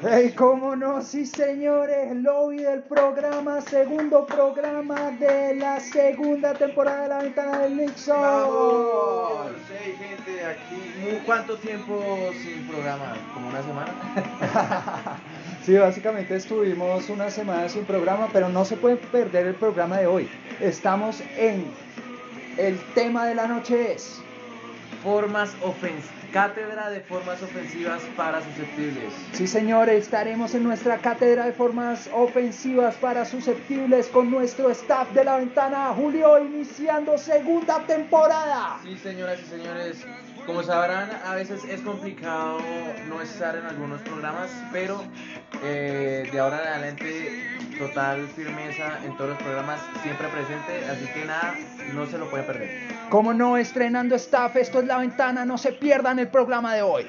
Hey, cómo no, sí señores, lobby del programa, segundo programa de la segunda temporada de la ventana del Nixon. ¡Vamos! Hey, gente, aquí. ¿Cuánto tiempo sin programa? ¿Como una semana? sí, básicamente estuvimos una semana sin programa, pero no se pueden perder el programa de hoy. Estamos en el tema de la noche es formas ofensivas Cátedra de formas ofensivas para susceptibles. Sí, señores, estaremos en nuestra cátedra de formas ofensivas para susceptibles con nuestro staff de la ventana, Julio, iniciando segunda temporada. Sí, señoras y señores, como sabrán, a veces es complicado no estar en algunos programas, pero eh, de ahora en adelante, total firmeza en todos los programas, siempre presente, así que nada, no se lo puede perder. Como no, estrenando staff, esto es La Ventana, no se pierdan el programa de hoy.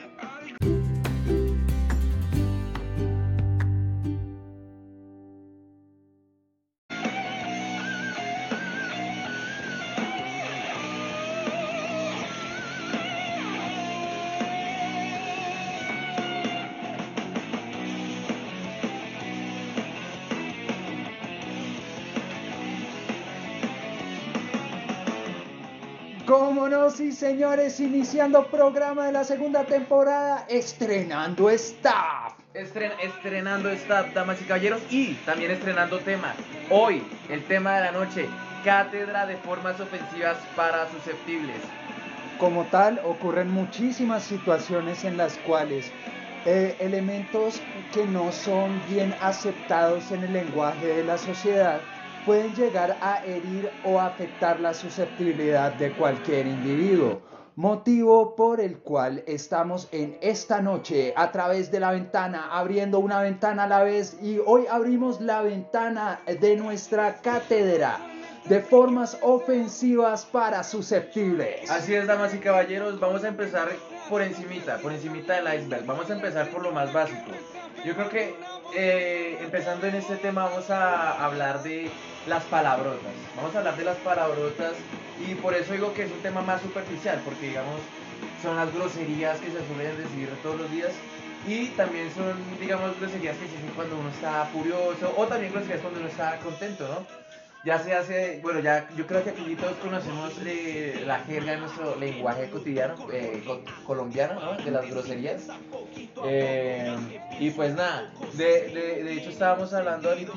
Sí señores, iniciando programa de la segunda temporada, estrenando staff. estrenando staff, damas y caballeros, y también estrenando tema. Hoy, el tema de la noche, cátedra de formas ofensivas para susceptibles. Como tal, ocurren muchísimas situaciones en las cuales eh, elementos que no son bien aceptados en el lenguaje de la sociedad pueden llegar a herir o afectar la susceptibilidad de cualquier individuo. Motivo por el cual estamos en esta noche a través de la ventana, abriendo una ventana a la vez y hoy abrimos la ventana de nuestra cátedra de formas ofensivas para susceptibles. Así es, damas y caballeros, vamos a empezar por encimita, por encimita del iceberg. Vamos a empezar por lo más básico. Yo creo que eh, empezando en este tema vamos a hablar de las palabrotas. Vamos a hablar de las palabrotas y por eso digo que es un tema más superficial, porque digamos son las groserías que se suelen decir todos los días y también son, digamos, groserías que se dicen cuando uno está furioso o también groserías cuando uno está contento, ¿no? Ya se hace, bueno, ya yo creo que aquí todos conocemos eh, la jerga de nuestro lenguaje cotidiano, eh, colombiano, ¿no? De las groserías. Eh, y pues nada, de, de, de, hecho estábamos hablando ahorita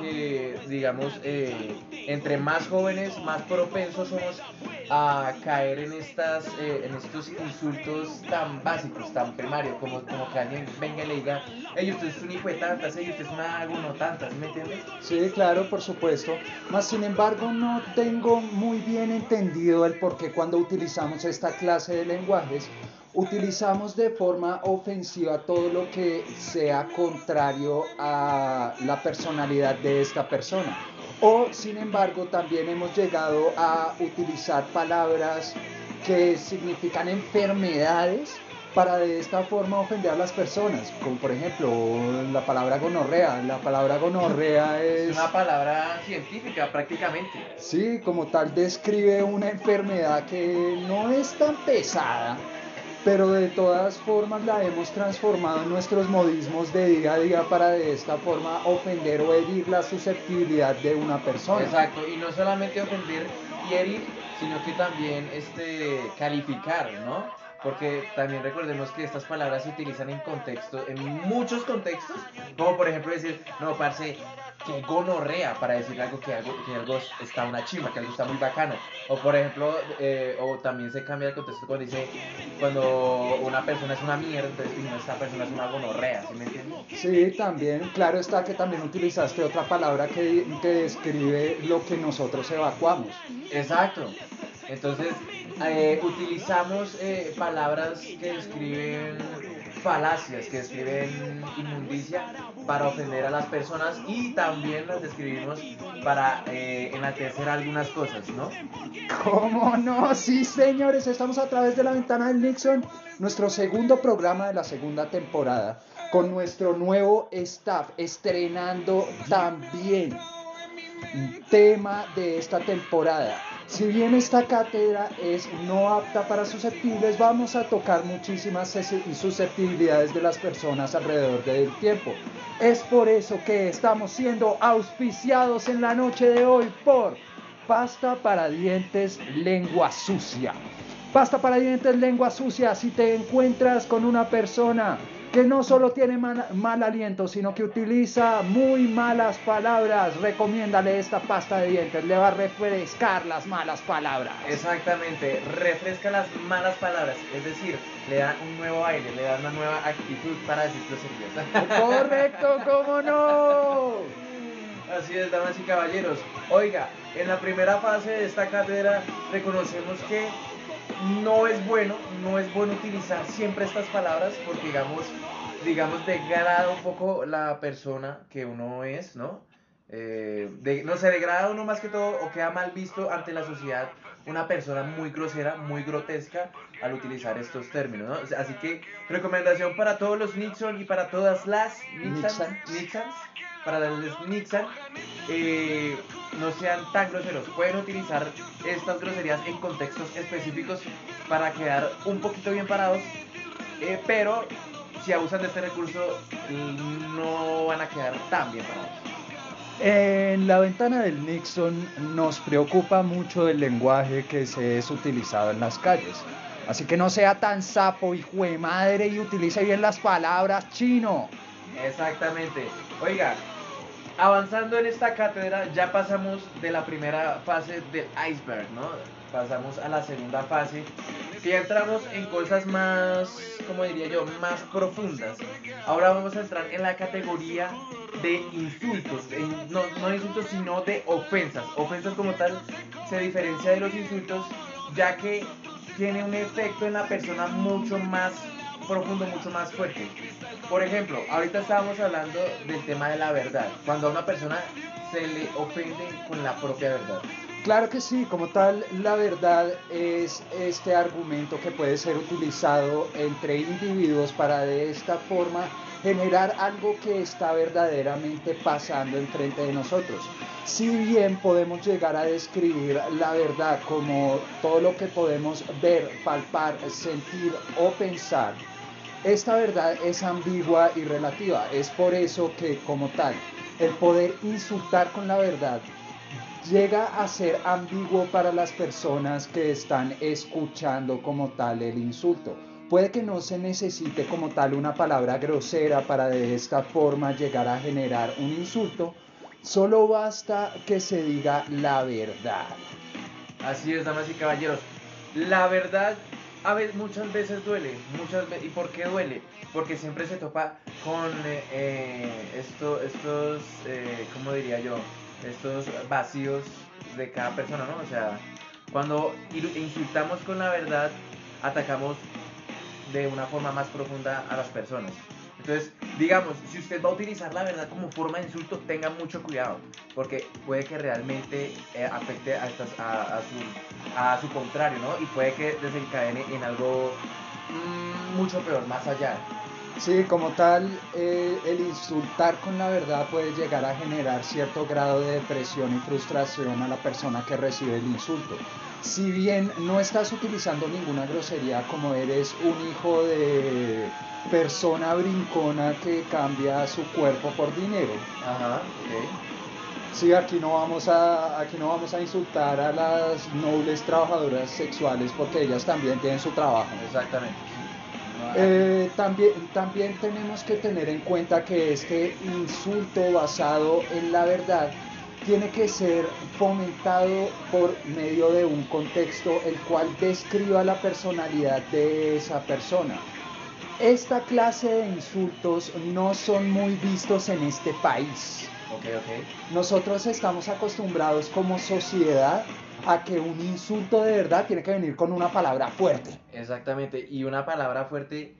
que, digamos, entre más jóvenes, más propensos somos a caer en, estas, en estos insultos tan básicos, tan primarios, como, como que alguien venga y le diga, hey, usted es un hijo de tantas, hey, usted es una no tantas, ¿me entiendes? Sí, claro, por supuesto. Mas, sin embargo, no tengo muy bien entendido el por qué cuando utilizamos esta clase de lenguajes, utilizamos de forma ofensiva todo lo que sea contrario a la personalidad de esta persona. O, sin embargo, también hemos llegado a utilizar palabras que significan enfermedades para de esta forma ofender a las personas, como por ejemplo la palabra gonorrea. La palabra gonorrea es... Es una palabra científica prácticamente. Sí, como tal describe una enfermedad que no es tan pesada, pero de todas formas la hemos transformado en nuestros modismos de día a día para de esta forma ofender o herir la susceptibilidad de una persona. Exacto, y no solamente ofender y herir, sino que también este, calificar, ¿no? porque también recordemos que estas palabras se utilizan en contexto, en muchos contextos, como por ejemplo decir, no, parce, que gonorrea para decir algo que algo, que algo está una chima, que algo está muy bacano. O por ejemplo, eh, o también se cambia el contexto cuando dice, cuando una persona es una mierda, entonces no, esta persona es una gonorrea, ¿sí me entiendes? Sí, también, claro está que también utilizaste otra palabra que, que describe lo que nosotros evacuamos. Exacto. Entonces, eh, utilizamos eh, palabras que describen falacias, que describen inmundicia para ofender a las personas y también las describimos para eh, enaltecer algunas cosas, ¿no? ¿Cómo no? Sí, señores, estamos a través de la ventana del Nixon, nuestro segundo programa de la segunda temporada, con nuestro nuevo staff, estrenando también tema de esta temporada Si bien esta cátedra es no apta para susceptibles, vamos a tocar muchísimas susceptibilidades de las personas alrededor del tiempo. Es por eso que estamos siendo auspiciados en la noche de hoy por pasta para dientes lengua sucia. Pasta para dientes lengua sucia, si te encuentras con una persona que no solo tiene mal, aliento, sino que utiliza muy malas palabras. Recomiéndale esta pasta de dientes, le va a refrescar las malas palabras. Exactamente, refresca las malas palabras, es decir, le da un nuevo aire, le da una nueva actitud para decir groserías. Correcto, ¿cómo no? Así es, damas y caballeros. Oiga, en la primera fase de esta cátedra reconocemos que no es bueno, no es bueno utilizar siempre estas palabras porque digamos, digamos degrada un poco la persona que uno es, ¿no? Eh, no se degrada uno más que todo o queda mal visto ante la sociedad una persona muy grosera, muy grotesca al utilizar estos términos, ¿no? Así que recomendación para todos los Nixon y para todas las Nixons, Nixons para los Nixon, eh, no sean tan groseros. Pueden utilizar estas groserías en contextos específicos para quedar un poquito bien parados, eh, pero si abusan de este recurso no van a quedar tan bien parados. En la ventana del Nixon nos preocupa mucho el lenguaje que se es utilizado en las calles. Así que no sea tan sapo, hijo de madre, y utilice bien las palabras chino. Exactamente. Oiga, avanzando en esta cátedra ya pasamos de la primera fase del iceberg, ¿no? Pasamos a la segunda fase y entramos en cosas más, como diría yo, más profundas. Ahora vamos a entrar en la categoría de insultos, no, no insultos sino de ofensas. Ofensas como tal se diferencia de los insultos ya que tiene un efecto en la persona mucho más profundo, mucho más fuerte. Por ejemplo, ahorita estábamos hablando del tema de la verdad, cuando a una persona se le ofende con la propia verdad. Claro que sí, como tal, la verdad es este argumento que puede ser utilizado entre individuos para de esta forma generar algo que está verdaderamente pasando enfrente de nosotros. Si bien podemos llegar a describir la verdad como todo lo que podemos ver, palpar, sentir o pensar, esta verdad es ambigua y relativa. Es por eso que como tal, el poder insultar con la verdad llega a ser ambiguo para las personas que están escuchando como tal el insulto. Puede que no se necesite como tal una palabra grosera para de esta forma llegar a generar un insulto, solo basta que se diga la verdad. Así es, damas y caballeros. La verdad a veces, muchas veces duele, muchas ¿y por qué duele? Porque siempre se topa con eh, eh, esto, estos, eh, ¿cómo diría yo? Estos vacíos de cada persona, ¿no? O sea, cuando insultamos con la verdad, atacamos de una forma más profunda a las personas. Entonces, digamos, si usted va a utilizar la verdad como forma de insulto, tenga mucho cuidado, porque puede que realmente eh, afecte a, su contrario, ¿no? Y puede que desencadene en algo mm, mucho peor, más allá. Sí, como tal, eh, el insultar con la verdad puede llegar a generar cierto grado de depresión y frustración a la persona que recibe el insulto. Si bien no estás utilizando ninguna grosería como eres un hijo de persona brincona que cambia su cuerpo por dinero. Ajá, Sí, aquí no vamos a, aquí no vamos a insultar a las nobles trabajadoras sexuales porque ellas también tienen su trabajo. Exactamente. Eh, también, también tenemos que tener en cuenta que este insulto basado en la verdad tiene que ser fomentado por medio de un contexto el cual describa la personalidad de esa persona. Esta clase de insultos no son muy vistos en este país. Nosotros estamos acostumbrados como sociedad a que un insulto de verdad tiene que venir con una palabra fuerte. Exactamente, y una palabra fuerte,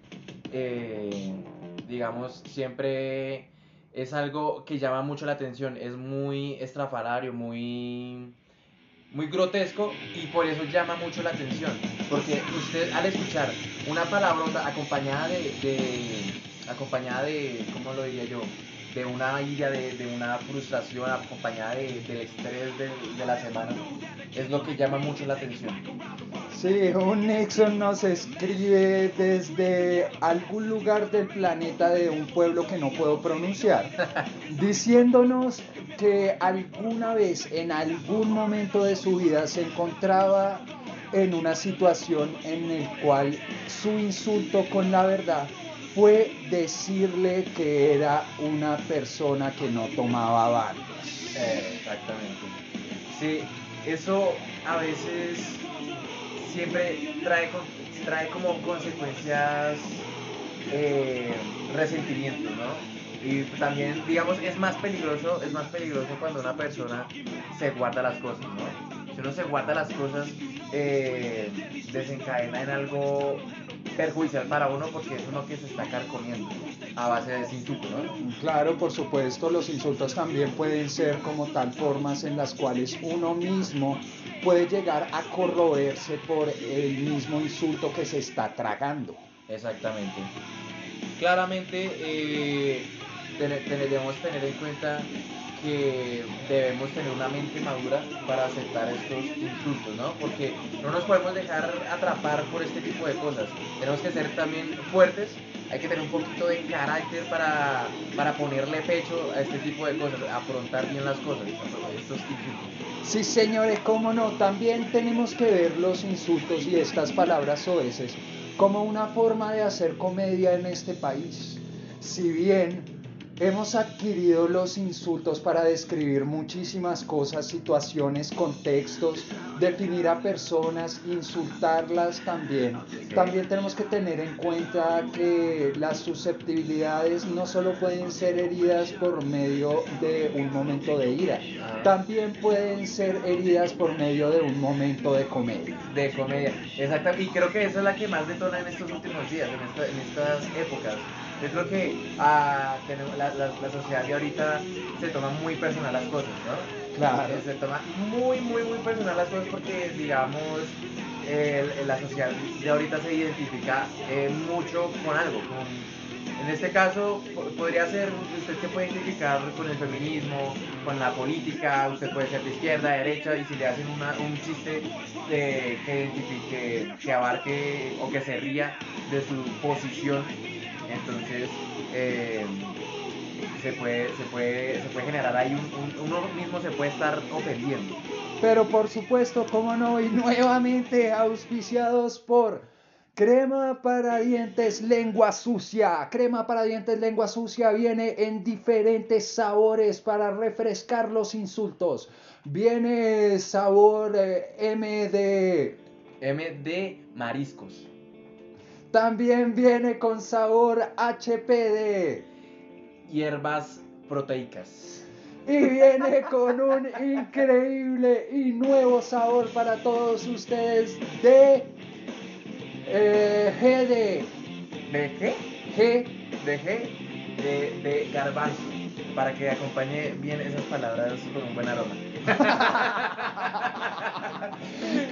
eh, digamos, siempre es algo que llama mucho la atención, es muy estrafalario, muy muy grotesco y por eso llama mucho la atención. Porque usted al escuchar una palabra acompañada de, acompañada de, ¿cómo lo diría yo? De una ira, de, una frustración acompañada de, del estrés de, de la semana, es lo que llama mucho la atención. Sí, un Nixon nos escribe desde algún lugar del planeta de un pueblo que no puedo pronunciar, diciéndonos que alguna vez, en algún momento de su vida, se encontraba en una situación en la cual su insulto con la verdad fue decirle que era una persona que no tomaba bandos. exactamente. Sí, eso a veces siempre trae, trae como consecuencias eh, resentimiento, ¿no? Y también, digamos, es más peligroso, es más peligroso cuando una persona se guarda las cosas, ¿no? Si uno se guarda las cosas, eh, desencadena en algo perjudicial para uno porque es uno que se está carcomiendo a base de ese insulto, ¿no? Claro, por supuesto, los insultos también pueden ser como tal formas en las cuales uno mismo puede llegar a corroerse por el mismo insulto que se está tragando. Exactamente. Claramente eh, debemos tener en cuenta que debemos tener una mente madura para aceptar estos insultos, ¿no? Porque no nos podemos dejar atrapar por este tipo de cosas. Tenemos que ser también fuertes, hay que tener un poquito de carácter para, para ponerle pecho a este tipo de cosas, afrontar bien las cosas, estos insultos. Sí, señores, cómo no, también tenemos que ver los insultos y estas palabras soeces como una forma de hacer comedia en este país. Si bien Hemos adquirido los insultos para describir muchísimas cosas, situaciones, contextos, definir a personas, insultarlas también. También tenemos que tener en cuenta que las susceptibilidades no solo pueden ser heridas por medio de un momento de ira, también pueden ser heridas por medio de un momento de comedia. De comedia, exacto. Y creo que esa es la que más detona en estos últimos días, en, en estas épocas yo creo que ah, la, la, sociedad de ahorita se toma muy personal las cosas, ¿no? Claro. Se toma muy, muy, muy personal las cosas porque, digamos, la sociedad de ahorita se identifica eh, mucho con algo. en este caso, podría ser, usted se puede identificar con el feminismo, con la política, usted puede ser de izquierda, de derecha, y si le hacen un chiste que identifique, que abarque o que se ría de su posición entonces, eh, se, puede, se, puede, se puede generar ahí, un, uno mismo se puede estar ofendiendo. Pero por supuesto, cómo no, y nuevamente auspiciados por Crema para dientes lengua sucia. Crema para dientes lengua sucia viene en diferentes sabores para refrescar los insultos. Viene sabor eh, M de... M de mariscos. También viene con sabor HPD. Hierbas proteicas. Y viene con un increíble y nuevo sabor para todos ustedes de eh, GD. ¿De qué? G. De G. De, de garbanzo. Para que acompañe bien esas palabras con un buen aroma.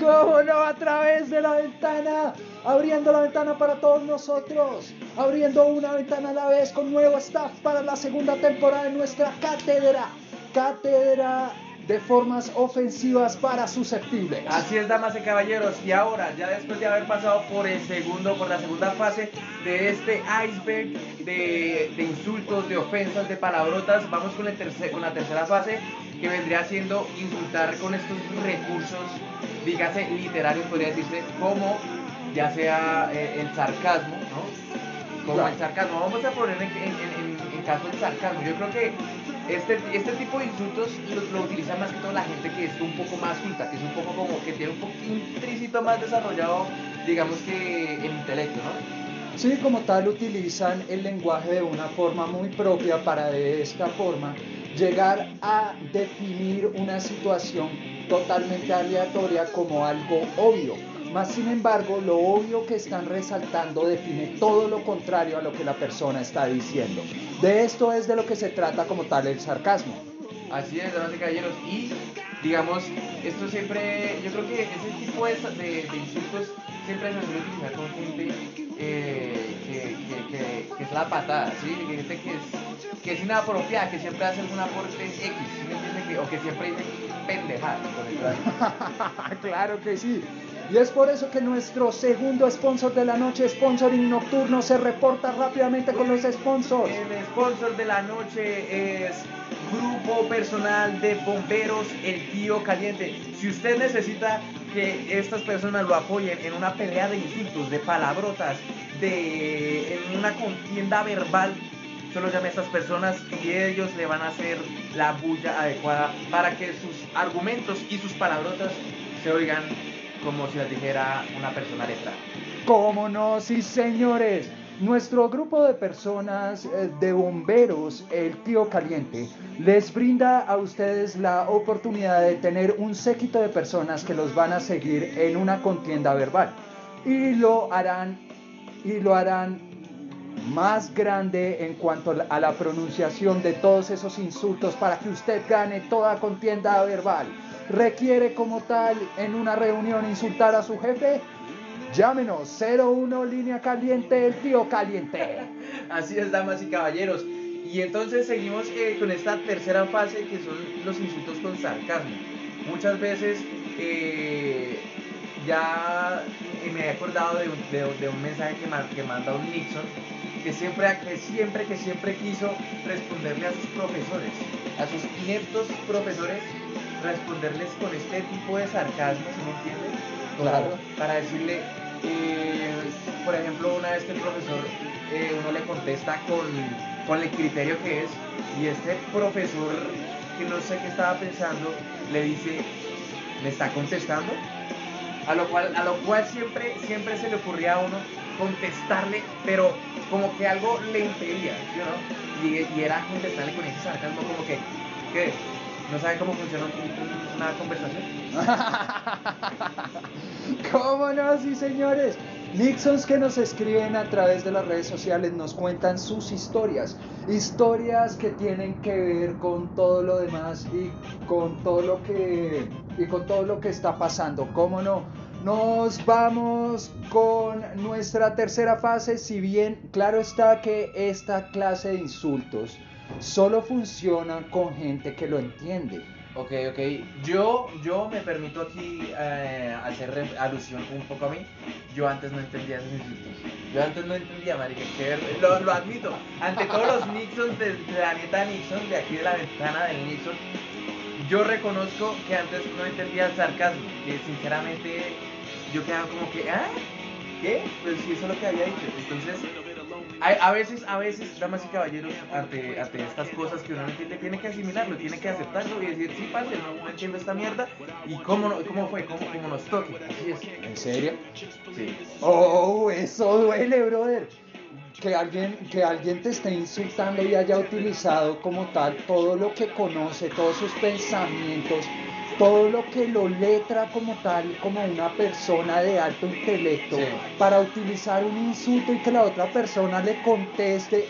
¿Cómo no? A través de la ventana, abriendo la ventana para todos nosotros, abriendo una ventana a la vez con nuevo staff para la segunda temporada de nuestra cátedra. Cátedra de formas ofensivas para susceptibles. Así es, damas y caballeros. Y ahora, ya después de haber pasado por el segundo, por la segunda fase de este iceberg de, insultos, de ofensas, de palabrotas, vamos con, el tercer, con la tercera fase que vendría siendo insultar con estos recursos, dígase literarios, podría decirse, como ya sea eh, el sarcasmo, ¿no? Como el sarcasmo. Vamos a poner en, en, caso el sarcasmo. Yo creo que este, este tipo de insultos lo, lo, utiliza más que todo la gente que es un poco más culta, que es un poco como que tiene un intrínseco más desarrollado, digamos que el intelecto, ¿no? Sí, como tal utilizan el lenguaje de una forma muy propia para de esta forma llegar a definir una situación totalmente aleatoria como algo obvio. Más sin embargo, lo obvio que están resaltando define todo lo contrario a lo que la persona está diciendo. De esto es de lo que se trata como tal el sarcasmo. Así es, damas y caballeros. Y digamos, esto siempre, yo creo que ese tipo de, insultos siempre se suele utilizar con gente que, que, que, es la patada, ¿sí? Gente que es que es inapropiada, que siempre hace algún aporte X, o que siempre dice pendejada. claro que sí. Y es por eso que nuestro segundo sponsor de la noche, Sponsoring Nocturno, se reporta rápidamente con los sponsors. El sponsor de la noche es Grupo Personal de Bomberos El Tío Caliente. Si usted necesita que estas personas lo apoyen en una pelea de insultos, de palabrotas, de en una contienda verbal, solo llame a estas personas y ellos le van a hacer la bulla adecuada para que sus argumentos y sus palabrotas se oigan como si las dijera una persona letra. ¿Cómo no? Sí, señores. Nuestro grupo de personas eh, de bomberos, el Tío Caliente, les brinda a ustedes la oportunidad de tener un séquito de personas que los van a seguir en una contienda verbal. Y lo harán, y lo harán más grande en cuanto a la pronunciación de todos esos insultos para que usted gane toda contienda verbal. ¿Requiere como tal en una reunión insultar a su jefe? Llámenos 01 línea caliente, el tío caliente. Así es, damas y caballeros. Y entonces seguimos eh, con esta tercera fase que son los insultos con sarcasmo. Muchas veces eh, ya me he acordado de un, mensaje que, que, manda un Nixon que siempre, que siempre, que siempre quiso responderle a sus profesores, a sus ineptos profesores, responderles con este tipo de sarcasmo, ¿sí me entienden? Claro. Para decirle, eh, por ejemplo, una vez que el profesor eh, uno le contesta con, con el criterio que es, y este profesor que no sé qué estaba pensando, le dice, ¿me está contestando? A lo cual, a lo cual siempre, siempre se le ocurría a uno contestarle, pero como que algo le impedía, ¿sí no? Y, y, era contestarle con ese sarcasmo, como que, ¿qué? ¿No saben cómo funciona una conversación? ¿Cómo no? Sí, señores. Nixons que nos escriben a través de las redes sociales nos cuentan sus historias, historias que tienen que ver con todo lo demás y con todo lo que y con todo lo que está pasando. ¿Cómo no? Nos vamos con nuestra tercera fase, si bien claro está que esta clase de insultos solo funciona con gente que lo entiende. Ok, ok. Yo, yo me permito aquí eh, hacer alusión un poco a mí. Yo antes no entendía esos insultos. Yo antes no entendía, marica. lo, lo, admito. Ante todos los Nixons del planeta Nixon, de aquí de la ventana del Nixon, yo reconozco que antes no entendía el sarcasmo. Que sinceramente yo quedaba como que, ¿ah? ¿Qué? Pues sí, eso es lo que había dicho. Entonces a, veces, a veces, damas y caballeros, ante, ante estas cosas que uno no entiende, tiene que asimilarlo, tiene que aceptarlo y decir, sí, parce, no, entiendo esta mierda y cómo, cómo fue, cómo, cómo nos toque. Así es. ¿En serio? Sí. Oh, eso duele, brother. Que alguien, que alguien te esté insultando y haya utilizado como tal todo lo que conoce, todos sus pensamientos, todo lo que lo letra como tal, como una persona de alto intelecto, para utilizar un insulto y que la otra persona le conteste,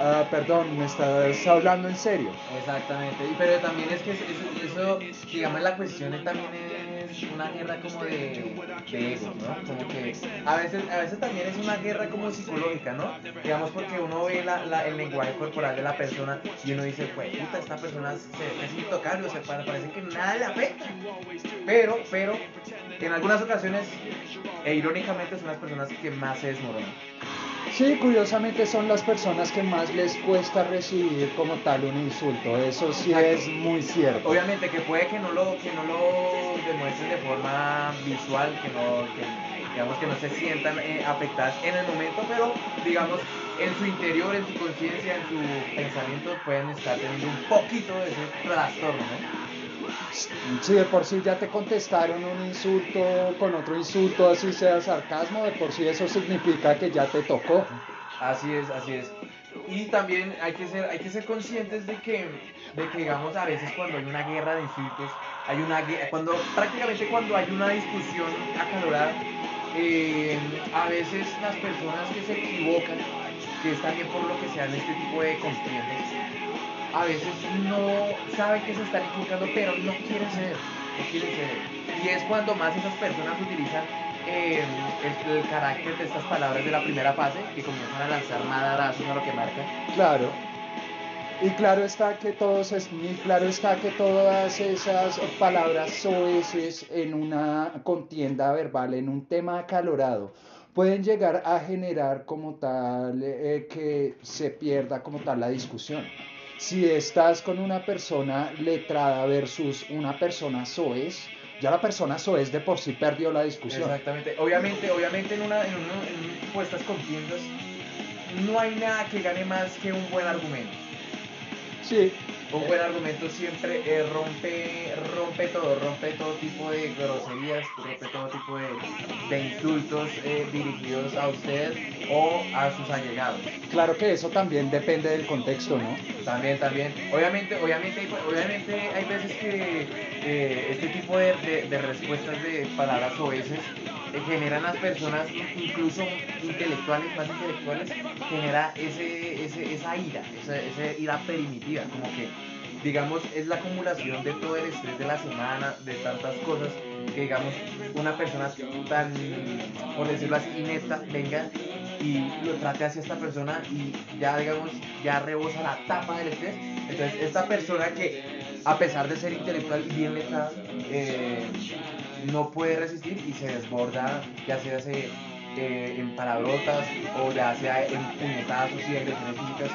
ah, perdón, me estás hablando en serio. Exactamente, pero también es que eso, digamos, la cuestión también es una guerra como de, de ego, ¿no? Como que a veces, a veces también es una guerra como psicológica, ¿no? Digamos porque uno ve la, el lenguaje corporal de la persona y uno dice, pues puta, esta persona es intocable, o sea, parece que nada le afecta. Pero, pero, en algunas ocasiones, e irónicamente son las personas que más se desmoronan. Sí, curiosamente son las personas que más les cuesta recibir como tal un insulto. Eso sí es muy cierto. Obviamente que puede que no lo, que no lo demuestren de forma visual, que no, digamos que no se sientan eh, afectadas en el momento, pero digamos en su interior, en su conciencia, en su pensamiento pueden estar teniendo un poquito de ese trastorno, ¿no? Si de por sí ya te contestaron un insulto con otro insulto, así sea sarcasmo, de por sí eso significa que ya te tocó. Así es, así es. Y también hay que ser, hay que ser conscientes de que, de que, digamos, a veces cuando hay una guerra de insultos, hay una cuando prácticamente cuando hay una discusión acalorada, eh, a veces las personas que se equivocan, que es también por lo que se dan este tipo de contiendas, a veces no saben que se están equivocando, pero no quieren ceder, no quieren ceder. Y es cuando más esas personas utilizan eh, el, carácter de estas palabras de la primera fase, que comienzan a lanzar madrazos a lo que marca. Claro. Y claro está que todos es, claro está que todas esas palabras soeces en una contienda verbal, en un tema acalorado, pueden llegar a generar como tal eh, que se pierda como tal la discusión. Si estás con una persona letrada versus una persona soez, ya la persona soez de por sí perdió la discusión. Exactamente. Obviamente, obviamente en una, en una, en puestas contiendas no hay nada que gane más que un buen argumento. Sí. Un buen argumento siempre eh, rompe, rompe todo, rompe todo tipo de groserías, rompe todo tipo de, de insultos eh, dirigidos a usted o a sus allegados. Claro que eso también depende del contexto, ¿no? También, también. Obviamente, obviamente, obviamente hay veces que eh, este tipo de, de, de respuestas de palabras o veces generan a las personas, incluso intelectuales, más intelectuales, genera ese, ese, esa ira, esa, esa ira primitiva, como que, digamos, es la acumulación de todo el estrés de la semana, de tantas cosas, que digamos, una persona tan, por decirlo así, inepta, venga y lo trate hacia esta persona y ya, digamos, ya rebosa la tapa del estrés. Entonces, esta persona que, a pesar de ser intelectual y bien letrada, eh, no puede resistir y se desborda, ya sea se, eh, en palabrotas o ya sea en puñetazos y agresiones físicas.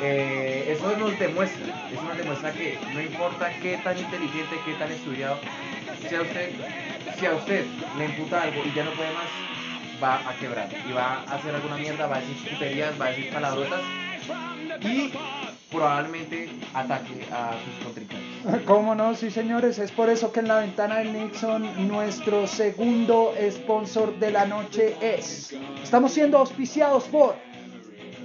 Eh, eso nos demuestra, eso nos demuestra que no importa qué tan inteligente, qué tan estudiado, si a usted, si a usted le imputa algo y ya no puede más, va a quebrar y va a hacer alguna mierda, va a decir puterías, va a decir palabrotas y probablemente ataque a sus contrincantes. ¿Cómo no? Sí, señores, es por eso que en la ventana del Nixon nuestro segundo sponsor de la noche es. Estamos siendo auspiciados por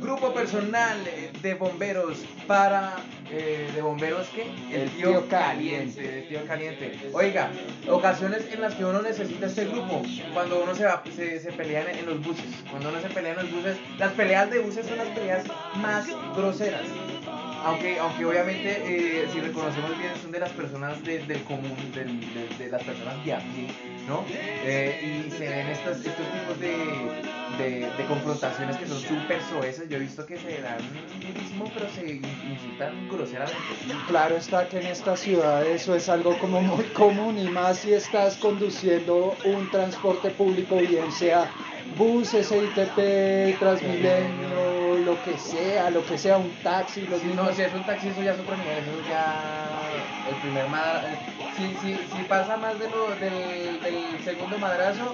Grupo personal de bomberos para. Eh, ¿De bomberos qué? El tío caliente. El tío caliente. Oiga, ocasiones en las que uno necesita este grupo. Cuando uno se, va, se, se pelea en, en los buses. Cuando uno se pelea en los buses. Las peleas de buses son las peleas más groseras aunque, aunque obviamente eh, si reconocemos bien son de las personas de, del común, de, de, las personas de a pie, ¿no? Eh, y se ven estos, tipos de, de, de confrontaciones que son súper soeces. Yo he visto que se dan durísimo, pero se insultan groseramente. Claro está que en esta ciudad eso es algo como muy común y más si estás conduciendo un transporte público, bien sea bus, SITP, Transmilenio, lo que sea, lo que sea, un taxi, los Si mismos... no, si es un taxi, eso ya es otro nivel, eso ya el primer madrazo. Si, si, si pasa más de lo, del, del segundo madrazo,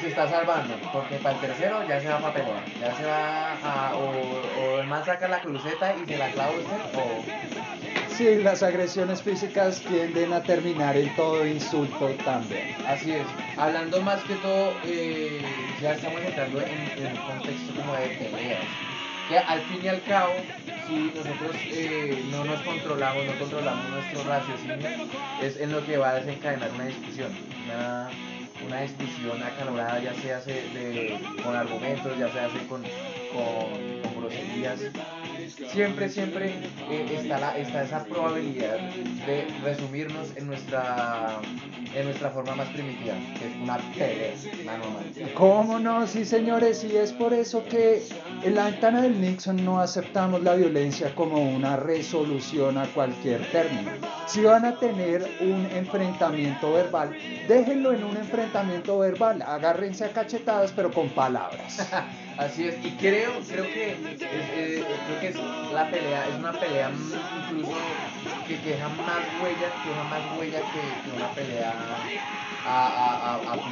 se está salvando, porque para el tercero ya se va para pelear, ya se va a, o, o el man saca la cruceta y se la clava usted, o Sí, las agresiones físicas tienden a terminar en todo insulto también. Así es. Hablando más que todo, eh, ya estamos entrando en, en un contexto como de peleas. Que al fin y al cabo, si nosotros eh, no nos controlamos, no controlamos nuestro raciocinio, es en lo que va a desencadenar una discusión. Una, una discusión acalorada, ya se hace de, con argumentos, ya se hace con, con, con groserías. Siempre, siempre eh, está, la, está esa probabilidad de resumirnos en nuestra, en nuestra forma más primitiva, que es una pelea, mano a mano. ¿Cómo no? Sí, señores, y es por eso que en la ventana del Nixon no aceptamos la violencia como una resolución a cualquier término. Si van a tener un enfrentamiento verbal, déjenlo en un enfrentamiento verbal, agárrense a cachetadas, pero con palabras. Así es, y creo, creo que es, creo que es la pelea, es una pelea incluso que, deja más huella, que deja más huella que, una pelea a, a, a, a.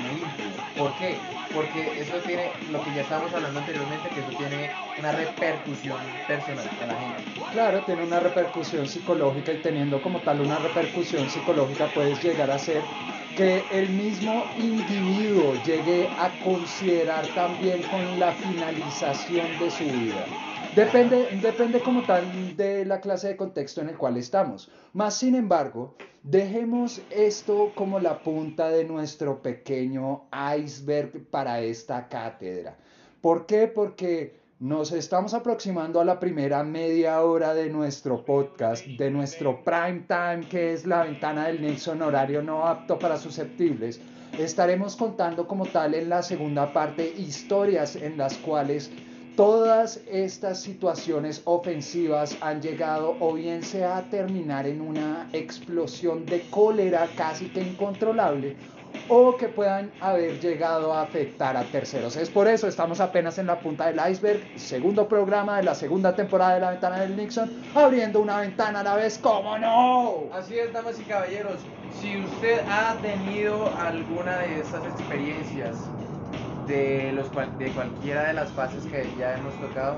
¿Por qué? Porque eso tiene, lo que ya estábamos hablando anteriormente, que eso tiene una repercusión personal a la gente. Claro, tiene una repercusión psicológica y teniendo como tal una repercusión psicológica puedes llegar a ser que el mismo individuo llegue a considerar también con la finalización de su vida. Depende, depende como tal de la clase de contexto en el cual estamos. Más sin embargo, dejemos esto como la punta de nuestro pequeño iceberg para esta cátedra. ¿Por qué? Porque nos estamos aproximando a la primera media hora de nuestro podcast, de nuestro prime time, que es la ventana del Nixon horario no apto para susceptibles. Estaremos contando como tal en la segunda parte historias en las cuales Todas estas situaciones ofensivas han llegado o bien sea a terminar en una explosión de cólera casi que incontrolable o que puedan haber llegado a afectar a terceros. Es por eso estamos apenas en la punta del iceberg, segundo programa de la segunda temporada de La Ventana del Nixon, abriendo una ventana a la vez, ¿cómo no? Así es, damas y caballeros, si usted ha tenido alguna de estas experiencias de, los, de cualquiera de las fases que ya hemos tocado,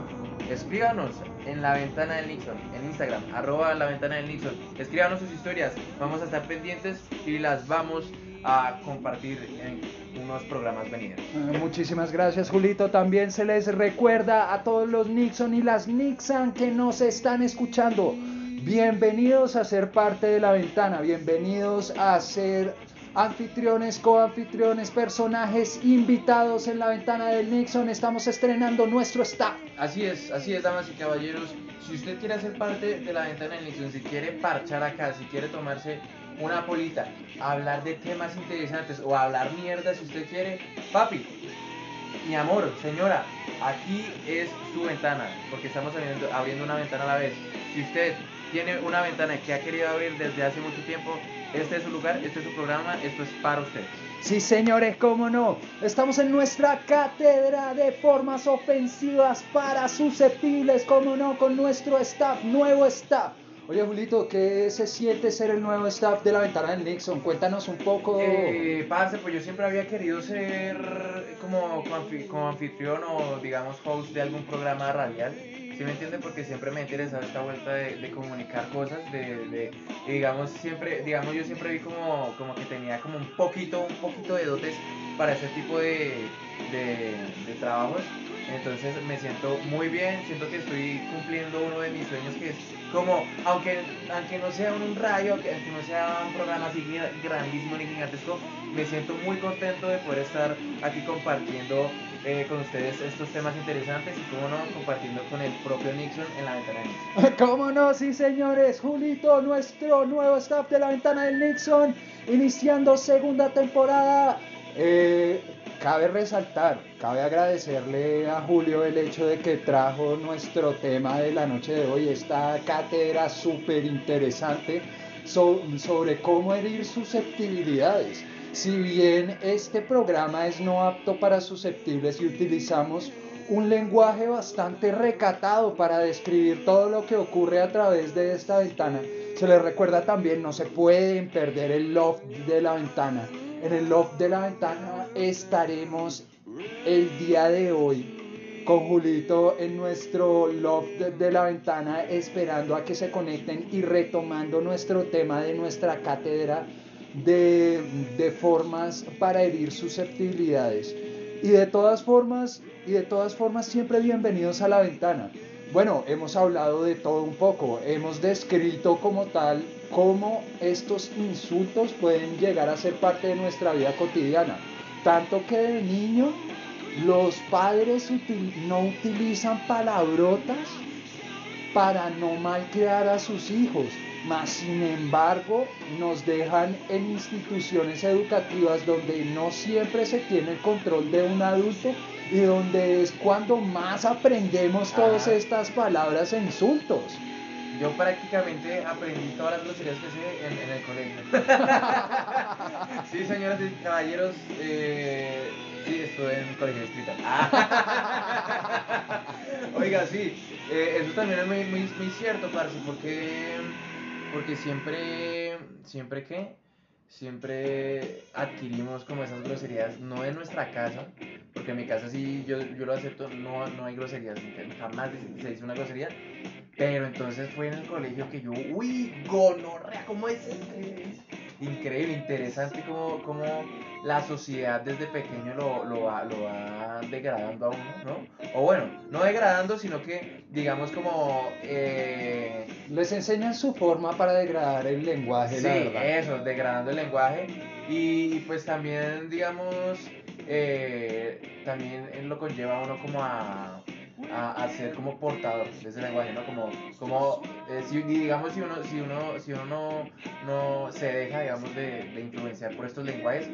escríbanos en la ventana del Nixon, en Instagram, arroba la ventana del Nixon. Escríbanos sus historias, vamos a estar pendientes y las vamos a compartir en unos programas venideros. Eh, muchísimas gracias, Julito. También se les recuerda a todos los Nixon y las Nixon que nos están escuchando. Bienvenidos a ser parte de la ventana, bienvenidos a ser anfitriones, coanfitriones, personajes invitados en la ventana del Nixon. Estamos estrenando nuestro staff. Así es, así es, damas y caballeros. Si usted quiere ser parte de la ventana del Nixon, si quiere parchar acá, si quiere tomarse una polita, hablar de temas interesantes o hablar mierda si usted quiere, papi, mi amor, señora, aquí es su ventana, porque estamos abriendo, abriendo una ventana a la vez. Si usted tiene una ventana que ha querido abrir desde hace mucho tiempo, este es su lugar, este es su programa, esto es para usted. Sí, señores, cómo no. Estamos en nuestra cátedra de formas ofensivas para susceptibles, cómo no, con nuestro staff, nuevo staff. Oye, Julito, ¿qué se siente ser el nuevo staff de la ventana del Nixon? Cuéntanos un poco. Eh, parce, pues yo siempre había querido ser como, como anfitrión o, digamos, host de algún programa radial. ¿Sí me entienden? Porque siempre me ha interesado esta vuelta de, comunicar cosas, de, digamos, siempre, digamos, yo siempre vi como, como que tenía como un poquito, un poquito de dotes para ese tipo de, de trabajos. Entonces me siento muy bien, siento que estoy cumpliendo uno de mis sueños que es como, aunque, aunque no sea un rayo, aunque no sea un programa así grandísimo ni gigantesco, me siento muy contento de poder estar aquí compartiendo eh, con ustedes estos temas interesantes y, como no, compartiendo con el propio Nixon en la ventana de Nixon. ¿Cómo no? Sí, señores. Julito, nuestro nuevo staff de la ventana del Nixon, iniciando segunda temporada. Eh, cabe resaltar, cabe agradecerle a Julio el hecho de que trajo nuestro tema de la noche de hoy, esta cátedra súper interesante sobre cómo herir susceptibilidades. Si bien este programa es no apto para susceptibles y utilizamos un lenguaje bastante recatado para describir todo lo que ocurre a través de esta ventana, se les recuerda también, no se pueden perder el loft de la ventana en el loft de la ventana estaremos el día de hoy con Julito en nuestro loft de la ventana esperando a que se conecten y retomando nuestro tema de nuestra cátedra de, de formas para herir susceptibilidades. Y de todas formas, y de todas formas siempre bienvenidos a la ventana. Bueno, hemos hablado de todo un poco, hemos descrito como tal cómo estos insultos pueden llegar a ser parte de nuestra vida cotidiana. Tanto que de niño los padres no utilizan palabrotas para no malcriar a sus hijos, mas sin embargo nos dejan en instituciones educativas donde no siempre se tiene el control de un adulto y donde es cuando más aprendemos todas estas palabras e insultos. Yo prácticamente aprendí todas las groserías que sé en, el colegio. sí, señoras y caballeros, eh, sí, estuve en colegio distrital. Oiga, sí, eh, eso también es muy, muy, muy cierto, parce, porque, porque siempre, siempre que siempre adquirimos como esas groserías, no en nuestra casa, porque en mi casa sí yo, yo lo acepto, no, no hay groserías, jamás se dice una grosería, pero entonces fue en el colegio que yo, uy, gonorrea, ¿cómo es? Increíble, interesante como, como la sociedad desde pequeño lo, lo, va, lo va degradando a uno, ¿no? O bueno, no degradando, sino que digamos como... Eh, Les enseñan su forma para degradar el lenguaje, sí, eso, degradando el lenguaje. Y pues también, digamos, eh, también lo conlleva a uno como a a, ser como portador de ese lenguaje, ¿no? Como, como eh, si, digamos, si uno, si uno, si uno no, no se deja, digamos, de, de influenciar por estos lenguajes,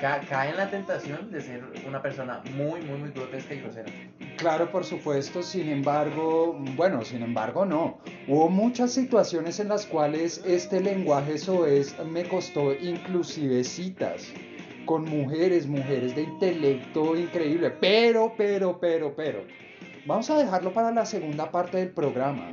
cae en la tentación de ser una persona muy, muy, muy grotesca y grosera. Claro, por supuesto, sin embargo, bueno, sin embargo no. Hubo muchas situaciones en las cuales este lenguaje soez me costó inclusive citas con mujeres, mujeres de intelecto increíble, pero, pero, pero, pero. Vamos a dejarlo para la segunda parte del programa.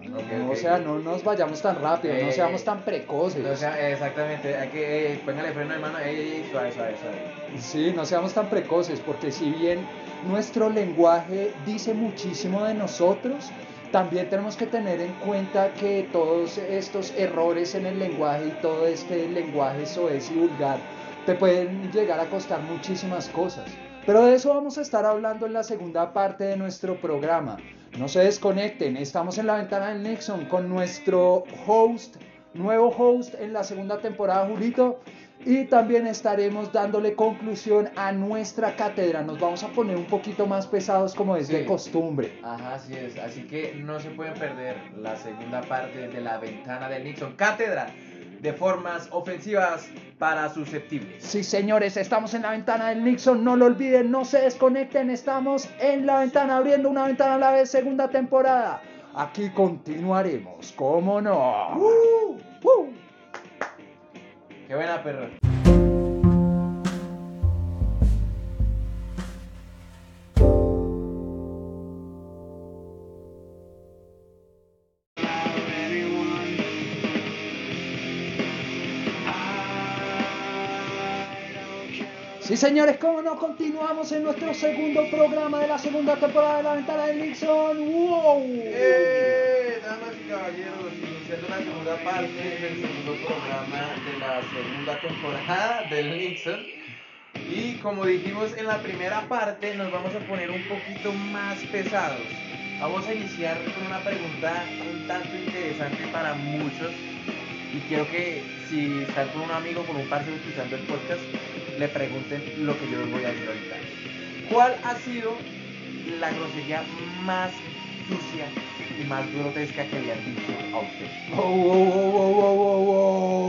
O sea, no nos vayamos tan rápido, no Eh, seamos tan precoces. O sea, exactamente, hay que, eh, póngale freno de mano, ey, ey, suave, suave, suave. Sí, no seamos tan precoces, porque si bien nuestro lenguaje dice muchísimo de nosotros, también tenemos que tener en cuenta que todos estos errores en el lenguaje y todo este lenguaje soez y vulgar te pueden llegar a costar muchísimas cosas. Pero de eso vamos a estar hablando en la segunda parte de nuestro programa. No se desconecten, estamos en la ventana del Nixon con nuestro host, nuevo host en la segunda temporada, Julito. Y también estaremos dándole conclusión a nuestra cátedra. Nos vamos a poner un poquito más pesados como es de costumbre. Ajá, así es. Así que no se pueden perder la segunda parte de la ventana del Nixon. Cátedra de formas ofensivas para susceptibles. Sí, señores, estamos en la ventana del Nixon. No lo olviden, no se desconecten. Estamos en la ventana, abriendo una ventana a la vez, segunda temporada. Aquí continuaremos, ¿cómo no? ¡Uh! ¡Uh! Qué buena perra. Sí, señores, ¿cómo no? Continuamos en nuestro segundo programa de la segunda temporada de la ventana del Nixon. ¡Wow! ¡Eh! Damas y caballeros, iniciando la segunda parte del segundo programa de la segunda temporada del Nixon. Y como dijimos en la primera parte, nos vamos a poner un poquito más pesados. Vamos a iniciar con una pregunta un tanto interesante para muchos. Y quiero que si están con un amigo, con un parcero escuchando el podcast, le pregunten lo que yo les voy a decir ahorita. ¿Cuál ha sido la grosería más sucia y más grotesca que le han dicho a usted? Oh, oh,